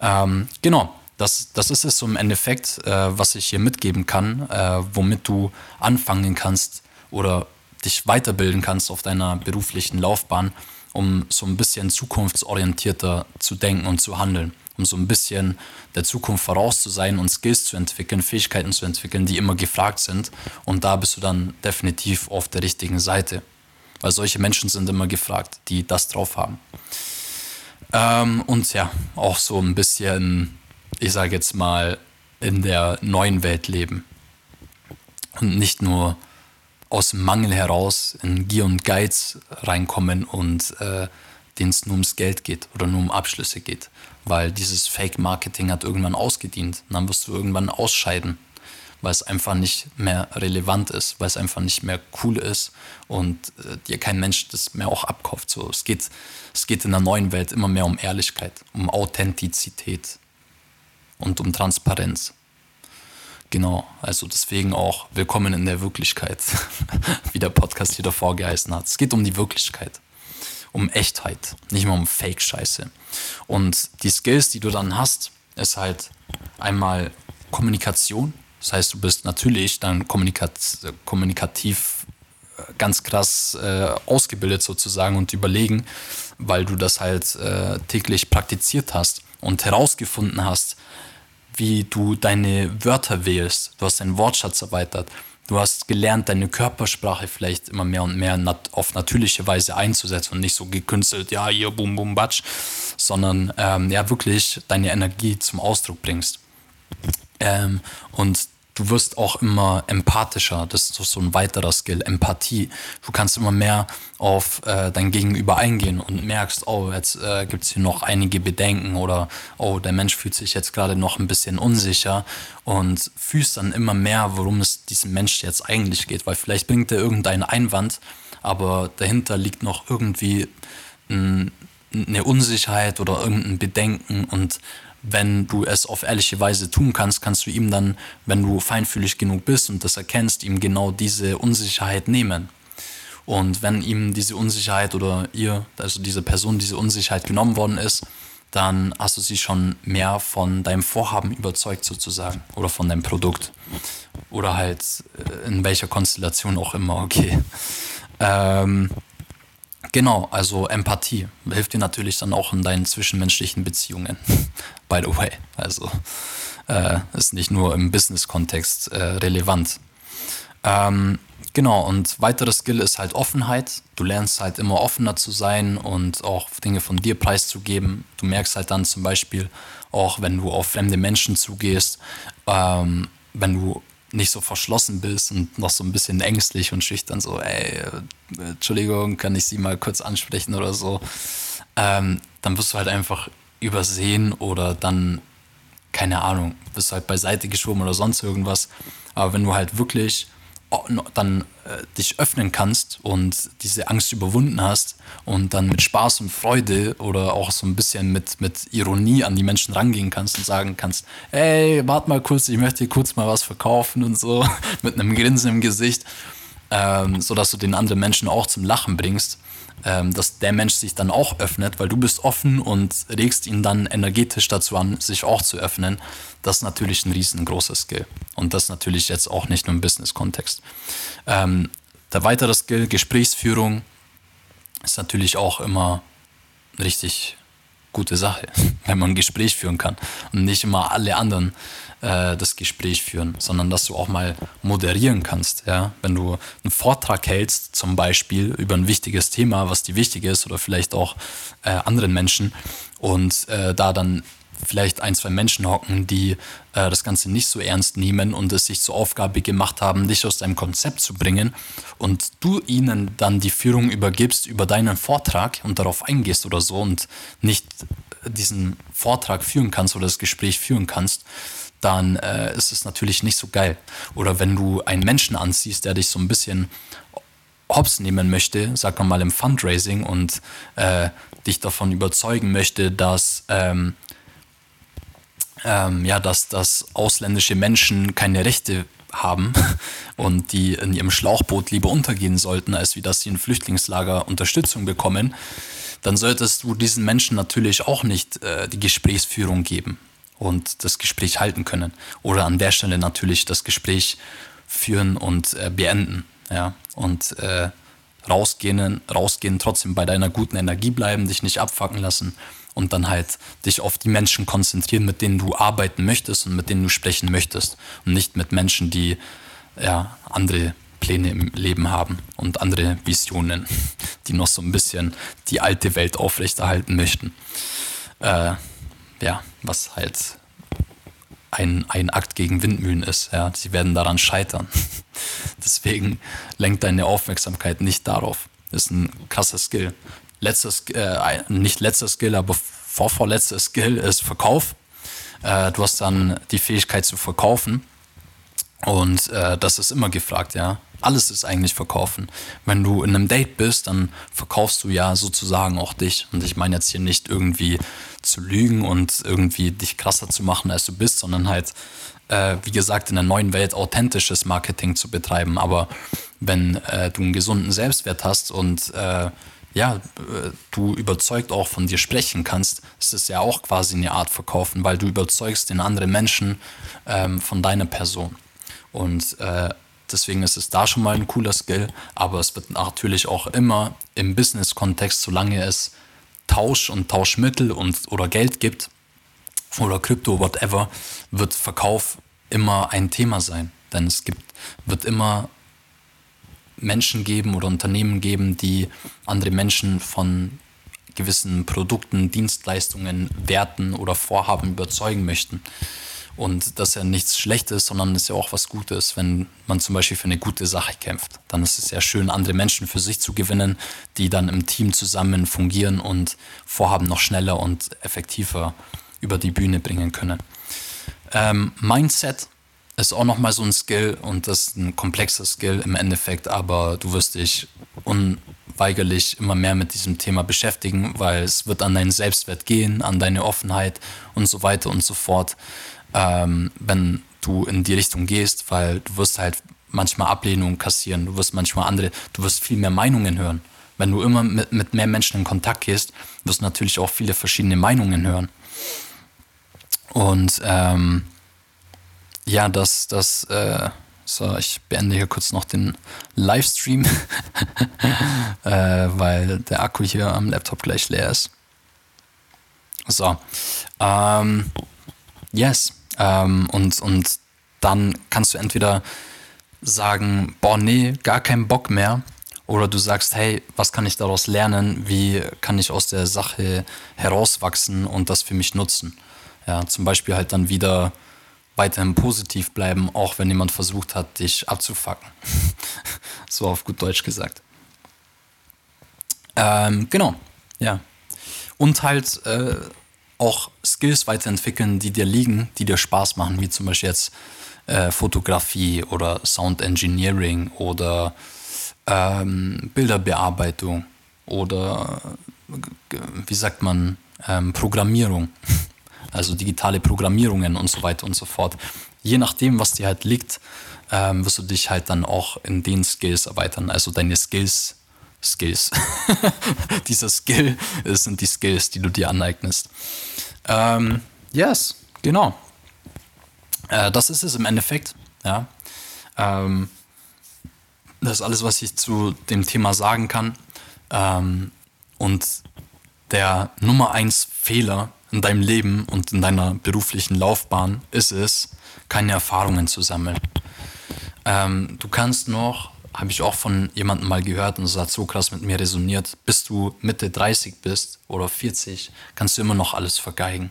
Ähm, genau, das, das ist es so im Endeffekt, äh, was ich hier mitgeben kann, äh, womit du anfangen kannst oder dich weiterbilden kannst auf deiner beruflichen Laufbahn, um so ein bisschen zukunftsorientierter zu denken und zu handeln, um so ein bisschen der Zukunft voraus zu sein und Skills zu entwickeln, Fähigkeiten zu entwickeln, die immer gefragt sind. Und da bist du dann definitiv auf der richtigen Seite, weil solche Menschen sind immer gefragt, die das drauf haben. Ähm, und ja, auch so ein bisschen ich sage jetzt mal, in der neuen Welt leben. Und nicht nur aus Mangel heraus in Gier und Geiz reinkommen und äh, denen es nur ums Geld geht oder nur um Abschlüsse geht. Weil dieses Fake-Marketing hat irgendwann ausgedient. Und dann wirst du irgendwann ausscheiden, weil es einfach nicht mehr relevant ist, weil es einfach nicht mehr cool ist und äh, dir kein Mensch das mehr auch abkauft. So, es, geht, es geht in der neuen Welt immer mehr um Ehrlichkeit, um Authentizität, und um Transparenz. Genau, also deswegen auch willkommen in der Wirklichkeit, wie der Podcast hier davor geheißen hat. Es geht um die Wirklichkeit, um Echtheit, nicht mehr um Fake-Scheiße. Und die Skills, die du dann hast, ist halt einmal Kommunikation. Das heißt, du bist natürlich dann kommunikat kommunikativ äh, ganz krass äh, ausgebildet sozusagen und überlegen, weil du das halt äh, täglich praktiziert hast und herausgefunden hast, wie du deine Wörter wählst. Du hast deinen Wortschatz erweitert. Du hast gelernt, deine Körpersprache vielleicht immer mehr und mehr nat auf natürliche Weise einzusetzen und nicht so gekünstelt, ja, hier, bum, bum, batsch, sondern ähm, ja, wirklich deine Energie zum Ausdruck bringst. Ähm, und du wirst auch immer empathischer. Das ist so ein weiterer Skill, Empathie. Du kannst immer mehr auf äh, dein Gegenüber eingehen und merkst, oh, jetzt äh, gibt es hier noch einige Bedenken oder oh, der Mensch fühlt sich jetzt gerade noch ein bisschen unsicher und fühlst dann immer mehr, worum es diesem Mensch jetzt eigentlich geht. Weil vielleicht bringt er irgendeinen Einwand, aber dahinter liegt noch irgendwie ein, eine Unsicherheit oder irgendein Bedenken und wenn du es auf ehrliche Weise tun kannst, kannst du ihm dann, wenn du feinfühlig genug bist und das erkennst, ihm genau diese Unsicherheit nehmen. Und wenn ihm diese Unsicherheit oder ihr, also diese Person, diese Unsicherheit genommen worden ist, dann hast du sie schon mehr von deinem Vorhaben überzeugt sozusagen oder von deinem Produkt oder halt äh, in welcher Konstellation auch immer, okay. Ähm, genau, also Empathie hilft dir natürlich dann auch in deinen zwischenmenschlichen Beziehungen, by the way. Also äh, ist nicht nur im Business-Kontext äh, relevant. Ähm, Genau, und weiteres Skill ist halt Offenheit. Du lernst halt immer offener zu sein und auch Dinge von dir preiszugeben. Du merkst halt dann zum Beispiel auch, wenn du auf fremde Menschen zugehst, ähm, wenn du nicht so verschlossen bist und noch so ein bisschen ängstlich und schüchtern, so, ey, äh, Entschuldigung, kann ich sie mal kurz ansprechen oder so, ähm, dann wirst du halt einfach übersehen oder dann, keine Ahnung, bist halt beiseite geschoben oder sonst irgendwas. Aber wenn du halt wirklich dann äh, dich öffnen kannst und diese Angst überwunden hast und dann mit Spaß und Freude oder auch so ein bisschen mit, mit Ironie an die Menschen rangehen kannst und sagen kannst, hey, warte mal kurz, ich möchte dir kurz mal was verkaufen und so, mit einem Grinsen im Gesicht, ähm, sodass du den anderen Menschen auch zum Lachen bringst, dass der Mensch sich dann auch öffnet, weil du bist offen und regst ihn dann energetisch dazu an, sich auch zu öffnen. Das ist natürlich ein riesengroßer Skill. Und das natürlich jetzt auch nicht nur im Business-Kontext. Ähm, der weitere Skill, Gesprächsführung, ist natürlich auch immer richtig gute Sache, wenn man ein Gespräch führen kann und nicht immer alle anderen äh, das Gespräch führen, sondern dass du auch mal moderieren kannst. Ja? Wenn du einen Vortrag hältst, zum Beispiel über ein wichtiges Thema, was dir wichtig ist oder vielleicht auch äh, anderen Menschen und äh, da dann vielleicht ein, zwei Menschen hocken, die äh, das Ganze nicht so ernst nehmen und es sich zur Aufgabe gemacht haben, dich aus deinem Konzept zu bringen und du ihnen dann die Führung übergibst über deinen Vortrag und darauf eingehst oder so und nicht diesen Vortrag führen kannst oder das Gespräch führen kannst, dann äh, ist es natürlich nicht so geil. Oder wenn du einen Menschen anziehst, der dich so ein bisschen hops nehmen möchte, sag mal im Fundraising und äh, dich davon überzeugen möchte, dass ähm, ähm, ja, dass, dass ausländische Menschen keine Rechte haben und die in ihrem Schlauchboot lieber untergehen sollten, als wie dass sie in Flüchtlingslager Unterstützung bekommen, dann solltest du diesen Menschen natürlich auch nicht äh, die Gesprächsführung geben und das Gespräch halten können. Oder an der Stelle natürlich das Gespräch führen und äh, beenden. Ja? Und äh, rausgehen, rausgehen, trotzdem bei deiner guten Energie bleiben, dich nicht abfacken lassen und dann halt dich auf die Menschen konzentrieren, mit denen du arbeiten möchtest und mit denen du sprechen möchtest. Und nicht mit Menschen, die ja, andere Pläne im Leben haben und andere Visionen, die noch so ein bisschen die alte Welt aufrechterhalten möchten. Äh, ja, was halt ein, ein Akt gegen Windmühlen ist. Ja. Sie werden daran scheitern. Deswegen lenkt deine Aufmerksamkeit nicht darauf. Das ist ein krasser Skill. Letztes, äh, nicht letzter Skill, aber vorvorletzter Skill ist Verkauf. Äh, du hast dann die Fähigkeit zu verkaufen. Und äh, das ist immer gefragt, ja. Alles ist eigentlich verkaufen. Wenn du in einem Date bist, dann verkaufst du ja sozusagen auch dich. Und ich meine jetzt hier nicht irgendwie zu lügen und irgendwie dich krasser zu machen, als du bist, sondern halt, äh, wie gesagt, in der neuen Welt authentisches Marketing zu betreiben. Aber wenn äh, du einen gesunden Selbstwert hast und äh, ja, äh, du überzeugt auch von dir sprechen kannst, ist es ja auch quasi eine Art Verkaufen, weil du überzeugst den anderen Menschen ähm, von deiner Person. Und äh, deswegen ist es da schon mal ein cooler Skill, aber es wird natürlich auch immer im Business-Kontext, solange es Tausch und Tauschmittel und oder Geld gibt oder Krypto, whatever, wird Verkauf immer ein Thema sein. Denn es gibt, wird immer Menschen geben oder Unternehmen geben, die andere Menschen von gewissen Produkten, Dienstleistungen, Werten oder Vorhaben überzeugen möchten. Und das ist ja nichts Schlechtes, sondern ist ja auch was Gutes, wenn man zum Beispiel für eine gute Sache kämpft. Dann ist es ja schön, andere Menschen für sich zu gewinnen, die dann im Team zusammen fungieren und Vorhaben noch schneller und effektiver über die Bühne bringen können. Ähm, Mindset ist auch nochmal so ein Skill und das ist ein komplexer Skill im Endeffekt, aber du wirst dich unweigerlich immer mehr mit diesem Thema beschäftigen, weil es wird an deinen Selbstwert gehen, an deine Offenheit und so weiter und so fort ähm, wenn du in die Richtung gehst, weil du wirst halt manchmal Ablehnung kassieren, du wirst manchmal andere, du wirst viel mehr Meinungen hören. Wenn du immer mit, mit mehr Menschen in Kontakt gehst, wirst du natürlich auch viele verschiedene Meinungen hören. Und ähm, ja, das, das, äh, so, ich beende hier kurz noch den Livestream, äh, weil der Akku hier am Laptop gleich leer ist. So, ähm, yes, ähm, und, und dann kannst du entweder sagen, boah, nee, gar keinen Bock mehr. Oder du sagst, hey, was kann ich daraus lernen? Wie kann ich aus der Sache herauswachsen und das für mich nutzen? Ja, zum Beispiel halt dann wieder weiterhin positiv bleiben, auch wenn jemand versucht hat, dich abzufacken. so auf gut Deutsch gesagt. Ähm, genau, ja. Und halt äh, auch Skills weiterentwickeln, die dir liegen, die dir Spaß machen, wie zum Beispiel jetzt äh, Fotografie oder Sound Engineering oder ähm, Bilderbearbeitung oder wie sagt man, ähm, Programmierung, also digitale Programmierungen und so weiter und so fort. Je nachdem, was dir halt liegt, ähm, wirst du dich halt dann auch in den Skills erweitern, also deine Skills. Skills. Dieser Skill sind die Skills, die du dir aneignest. Ähm, yes, genau. Äh, das ist es im Endeffekt. Ja. Ähm, das ist alles, was ich zu dem Thema sagen kann. Ähm, und der Nummer eins Fehler in deinem Leben und in deiner beruflichen Laufbahn ist es, keine Erfahrungen zu sammeln. Ähm, du kannst noch, habe ich auch von jemandem mal gehört und es hat so krass mit mir resoniert, bis du Mitte 30 bist oder 40, kannst du immer noch alles vergeigen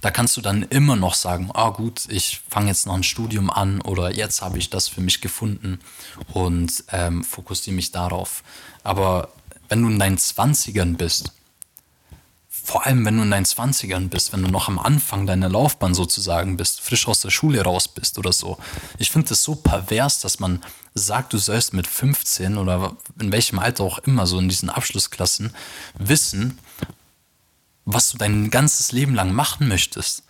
da kannst du dann immer noch sagen, ah gut, ich fange jetzt noch ein Studium an oder jetzt habe ich das für mich gefunden und ähm, fokussiere mich darauf. Aber wenn du in deinen Zwanzigern bist, vor allem wenn du in deinen Zwanzigern bist, wenn du noch am Anfang deiner Laufbahn sozusagen bist, frisch aus der Schule raus bist oder so. Ich finde es so pervers, dass man sagt, du sollst mit 15 oder in welchem Alter auch immer so in diesen Abschlussklassen wissen, was du dein ganzes Leben lang machen möchtest,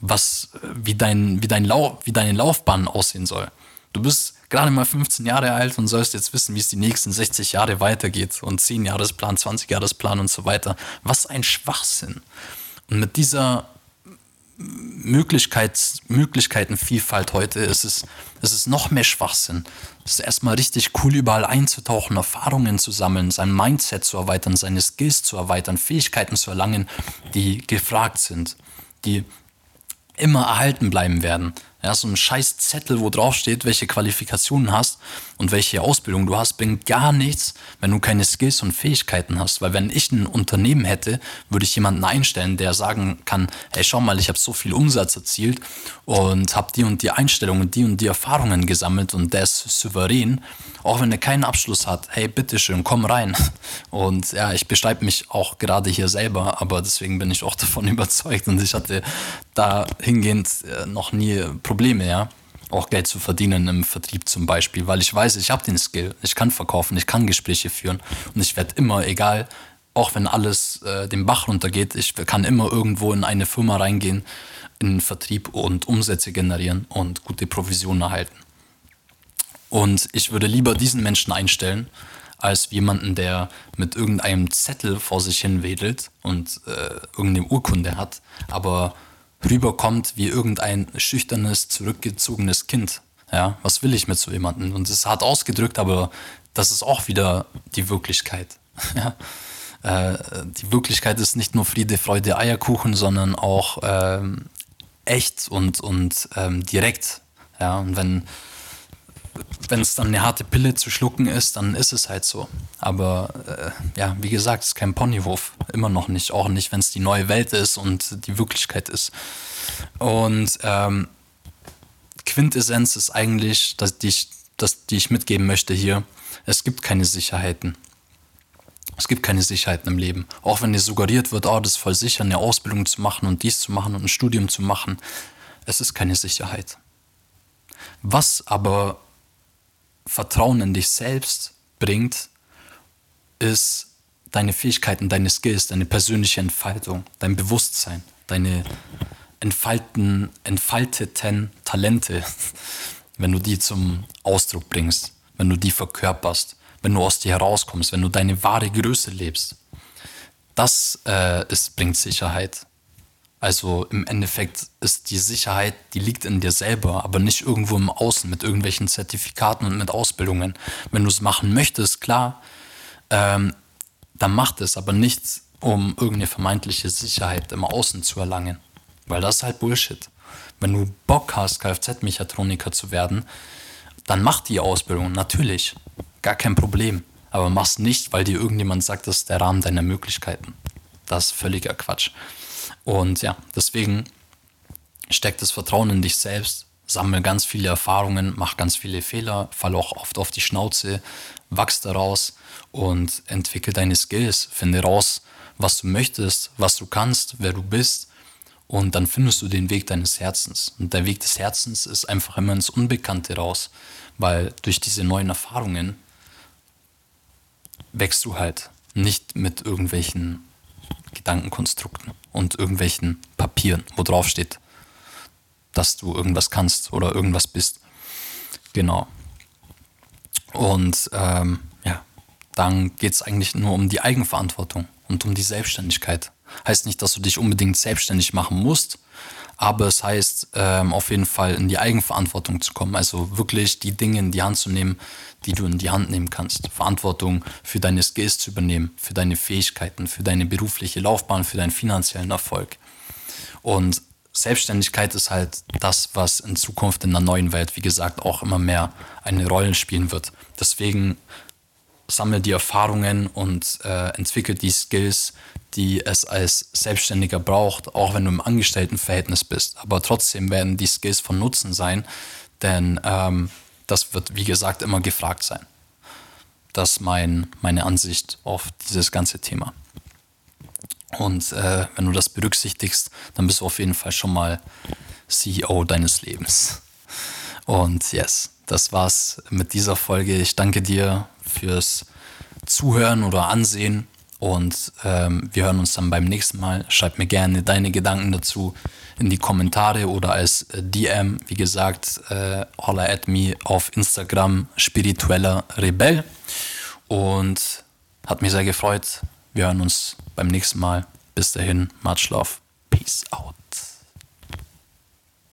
was, wie, dein, wie, dein Lau wie deine Laufbahn aussehen soll. Du bist gerade mal 15 Jahre alt und sollst jetzt wissen, wie es die nächsten 60 Jahre weitergeht und 10 Jahresplan, 20 Jahresplan und so weiter. Was ein Schwachsinn. Und mit dieser Möglichkeits, Möglichkeitenvielfalt heute ist es, ist es noch mehr Schwachsinn. Es ist erstmal richtig cool, überall einzutauchen, Erfahrungen zu sammeln, sein Mindset zu erweitern, seine Skills zu erweitern, Fähigkeiten zu erlangen, die gefragt sind, die immer erhalten bleiben werden. Ja, so ein scheiß Zettel, wo drauf steht, welche Qualifikationen hast und welche Ausbildung du hast, bringt gar nichts, wenn du keine Skills und Fähigkeiten hast. Weil wenn ich ein Unternehmen hätte, würde ich jemanden einstellen, der sagen kann, hey, schau mal, ich habe so viel Umsatz erzielt und habe die und die Einstellungen, die und die Erfahrungen gesammelt und der ist souverän. Auch wenn er keinen Abschluss hat, hey, bitteschön, komm rein. Und ja, ich beschreibe mich auch gerade hier selber, aber deswegen bin ich auch davon überzeugt und ich hatte dahingehend äh, noch nie Probleme ja. Auch Geld zu verdienen im Vertrieb zum Beispiel, weil ich weiß, ich habe den Skill, ich kann verkaufen, ich kann Gespräche führen und ich werde immer, egal, auch wenn alles äh, den Bach runtergeht, ich kann immer irgendwo in eine Firma reingehen, in den Vertrieb und Umsätze generieren und gute Provisionen erhalten. Und ich würde lieber diesen Menschen einstellen, als jemanden, der mit irgendeinem Zettel vor sich hin wedelt und äh, irgendeine Urkunde hat, aber rüberkommt wie irgendein schüchternes, zurückgezogenes Kind. Ja, was will ich mit so jemandem? Und es hat ausgedrückt, aber das ist auch wieder die Wirklichkeit. ja. Äh, die Wirklichkeit ist nicht nur Friede, Freude, Eierkuchen, sondern auch ähm, echt und, und ähm, direkt. Ja, und wenn wenn es dann eine harte Pille zu schlucken ist, dann ist es halt so. Aber äh, ja, wie gesagt, es ist kein Ponyhof. Immer noch nicht. Auch nicht, wenn es die neue Welt ist und die Wirklichkeit ist. Und ähm, Quintessenz ist eigentlich, dass die, ich, dass, die ich mitgeben möchte hier. Es gibt keine Sicherheiten. Es gibt keine Sicherheiten im Leben. Auch wenn dir suggeriert wird, oh, das ist voll sicher, eine Ausbildung zu machen und dies zu machen und ein Studium zu machen. Es ist keine Sicherheit. Was aber Vertrauen in dich selbst bringt, ist deine Fähigkeiten, deine Skills, deine persönliche Entfaltung, dein Bewusstsein, deine entfalten, entfalteten Talente. wenn du die zum Ausdruck bringst, wenn du die verkörperst, wenn du aus dir herauskommst, wenn du deine wahre Größe lebst. Das äh, ist, bringt Sicherheit. Also im Endeffekt ist die Sicherheit, die liegt in dir selber, aber nicht irgendwo im Außen mit irgendwelchen Zertifikaten und mit Ausbildungen. Wenn du es machen möchtest, klar, ähm, dann mach es, aber nicht, um irgendeine vermeintliche Sicherheit im Außen zu erlangen. Weil das ist halt Bullshit. Wenn du Bock hast, Kfz-Mechatroniker zu werden, dann mach die Ausbildung, natürlich. Gar kein Problem. Aber mach's nicht, weil dir irgendjemand sagt, das ist der Rahmen deiner Möglichkeiten. Das ist völliger Quatsch. Und ja, deswegen steck das Vertrauen in dich selbst, sammle ganz viele Erfahrungen, mach ganz viele Fehler, fall auch oft auf die Schnauze, wachs daraus und entwickel deine Skills, finde raus, was du möchtest, was du kannst, wer du bist und dann findest du den Weg deines Herzens. Und der Weg des Herzens ist einfach immer ins Unbekannte raus, weil durch diese neuen Erfahrungen wächst du halt nicht mit irgendwelchen Gedankenkonstrukten und irgendwelchen Papieren, wo drauf steht, dass du irgendwas kannst oder irgendwas bist. Genau. Und ähm, ja, dann geht es eigentlich nur um die Eigenverantwortung und um die Selbstständigkeit. Heißt nicht, dass du dich unbedingt selbstständig machen musst, aber es heißt ähm, auf jeden Fall in die Eigenverantwortung zu kommen. Also wirklich die Dinge in die Hand zu nehmen, die du in die Hand nehmen kannst. Verantwortung für deine Skills zu übernehmen, für deine Fähigkeiten, für deine berufliche Laufbahn, für deinen finanziellen Erfolg. Und Selbstständigkeit ist halt das, was in Zukunft in der neuen Welt, wie gesagt, auch immer mehr eine Rolle spielen wird. Deswegen sammle die Erfahrungen und äh, entwickle die Skills, die es als Selbstständiger braucht, auch wenn du im Angestelltenverhältnis bist. Aber trotzdem werden die Skills von Nutzen sein, denn ähm, das wird, wie gesagt, immer gefragt sein. Das ist mein, meine Ansicht auf dieses ganze Thema. Und äh, wenn du das berücksichtigst, dann bist du auf jeden Fall schon mal CEO deines Lebens. Und yes, das war's mit dieser Folge. Ich danke dir fürs Zuhören oder Ansehen und ähm, wir hören uns dann beim nächsten Mal. Schreib mir gerne deine Gedanken dazu in die Kommentare oder als äh, DM. Wie gesagt, äh, holla at me auf Instagram, spiritueller Rebell. Und hat mich sehr gefreut. Wir hören uns beim nächsten Mal. Bis dahin, much love. Peace out.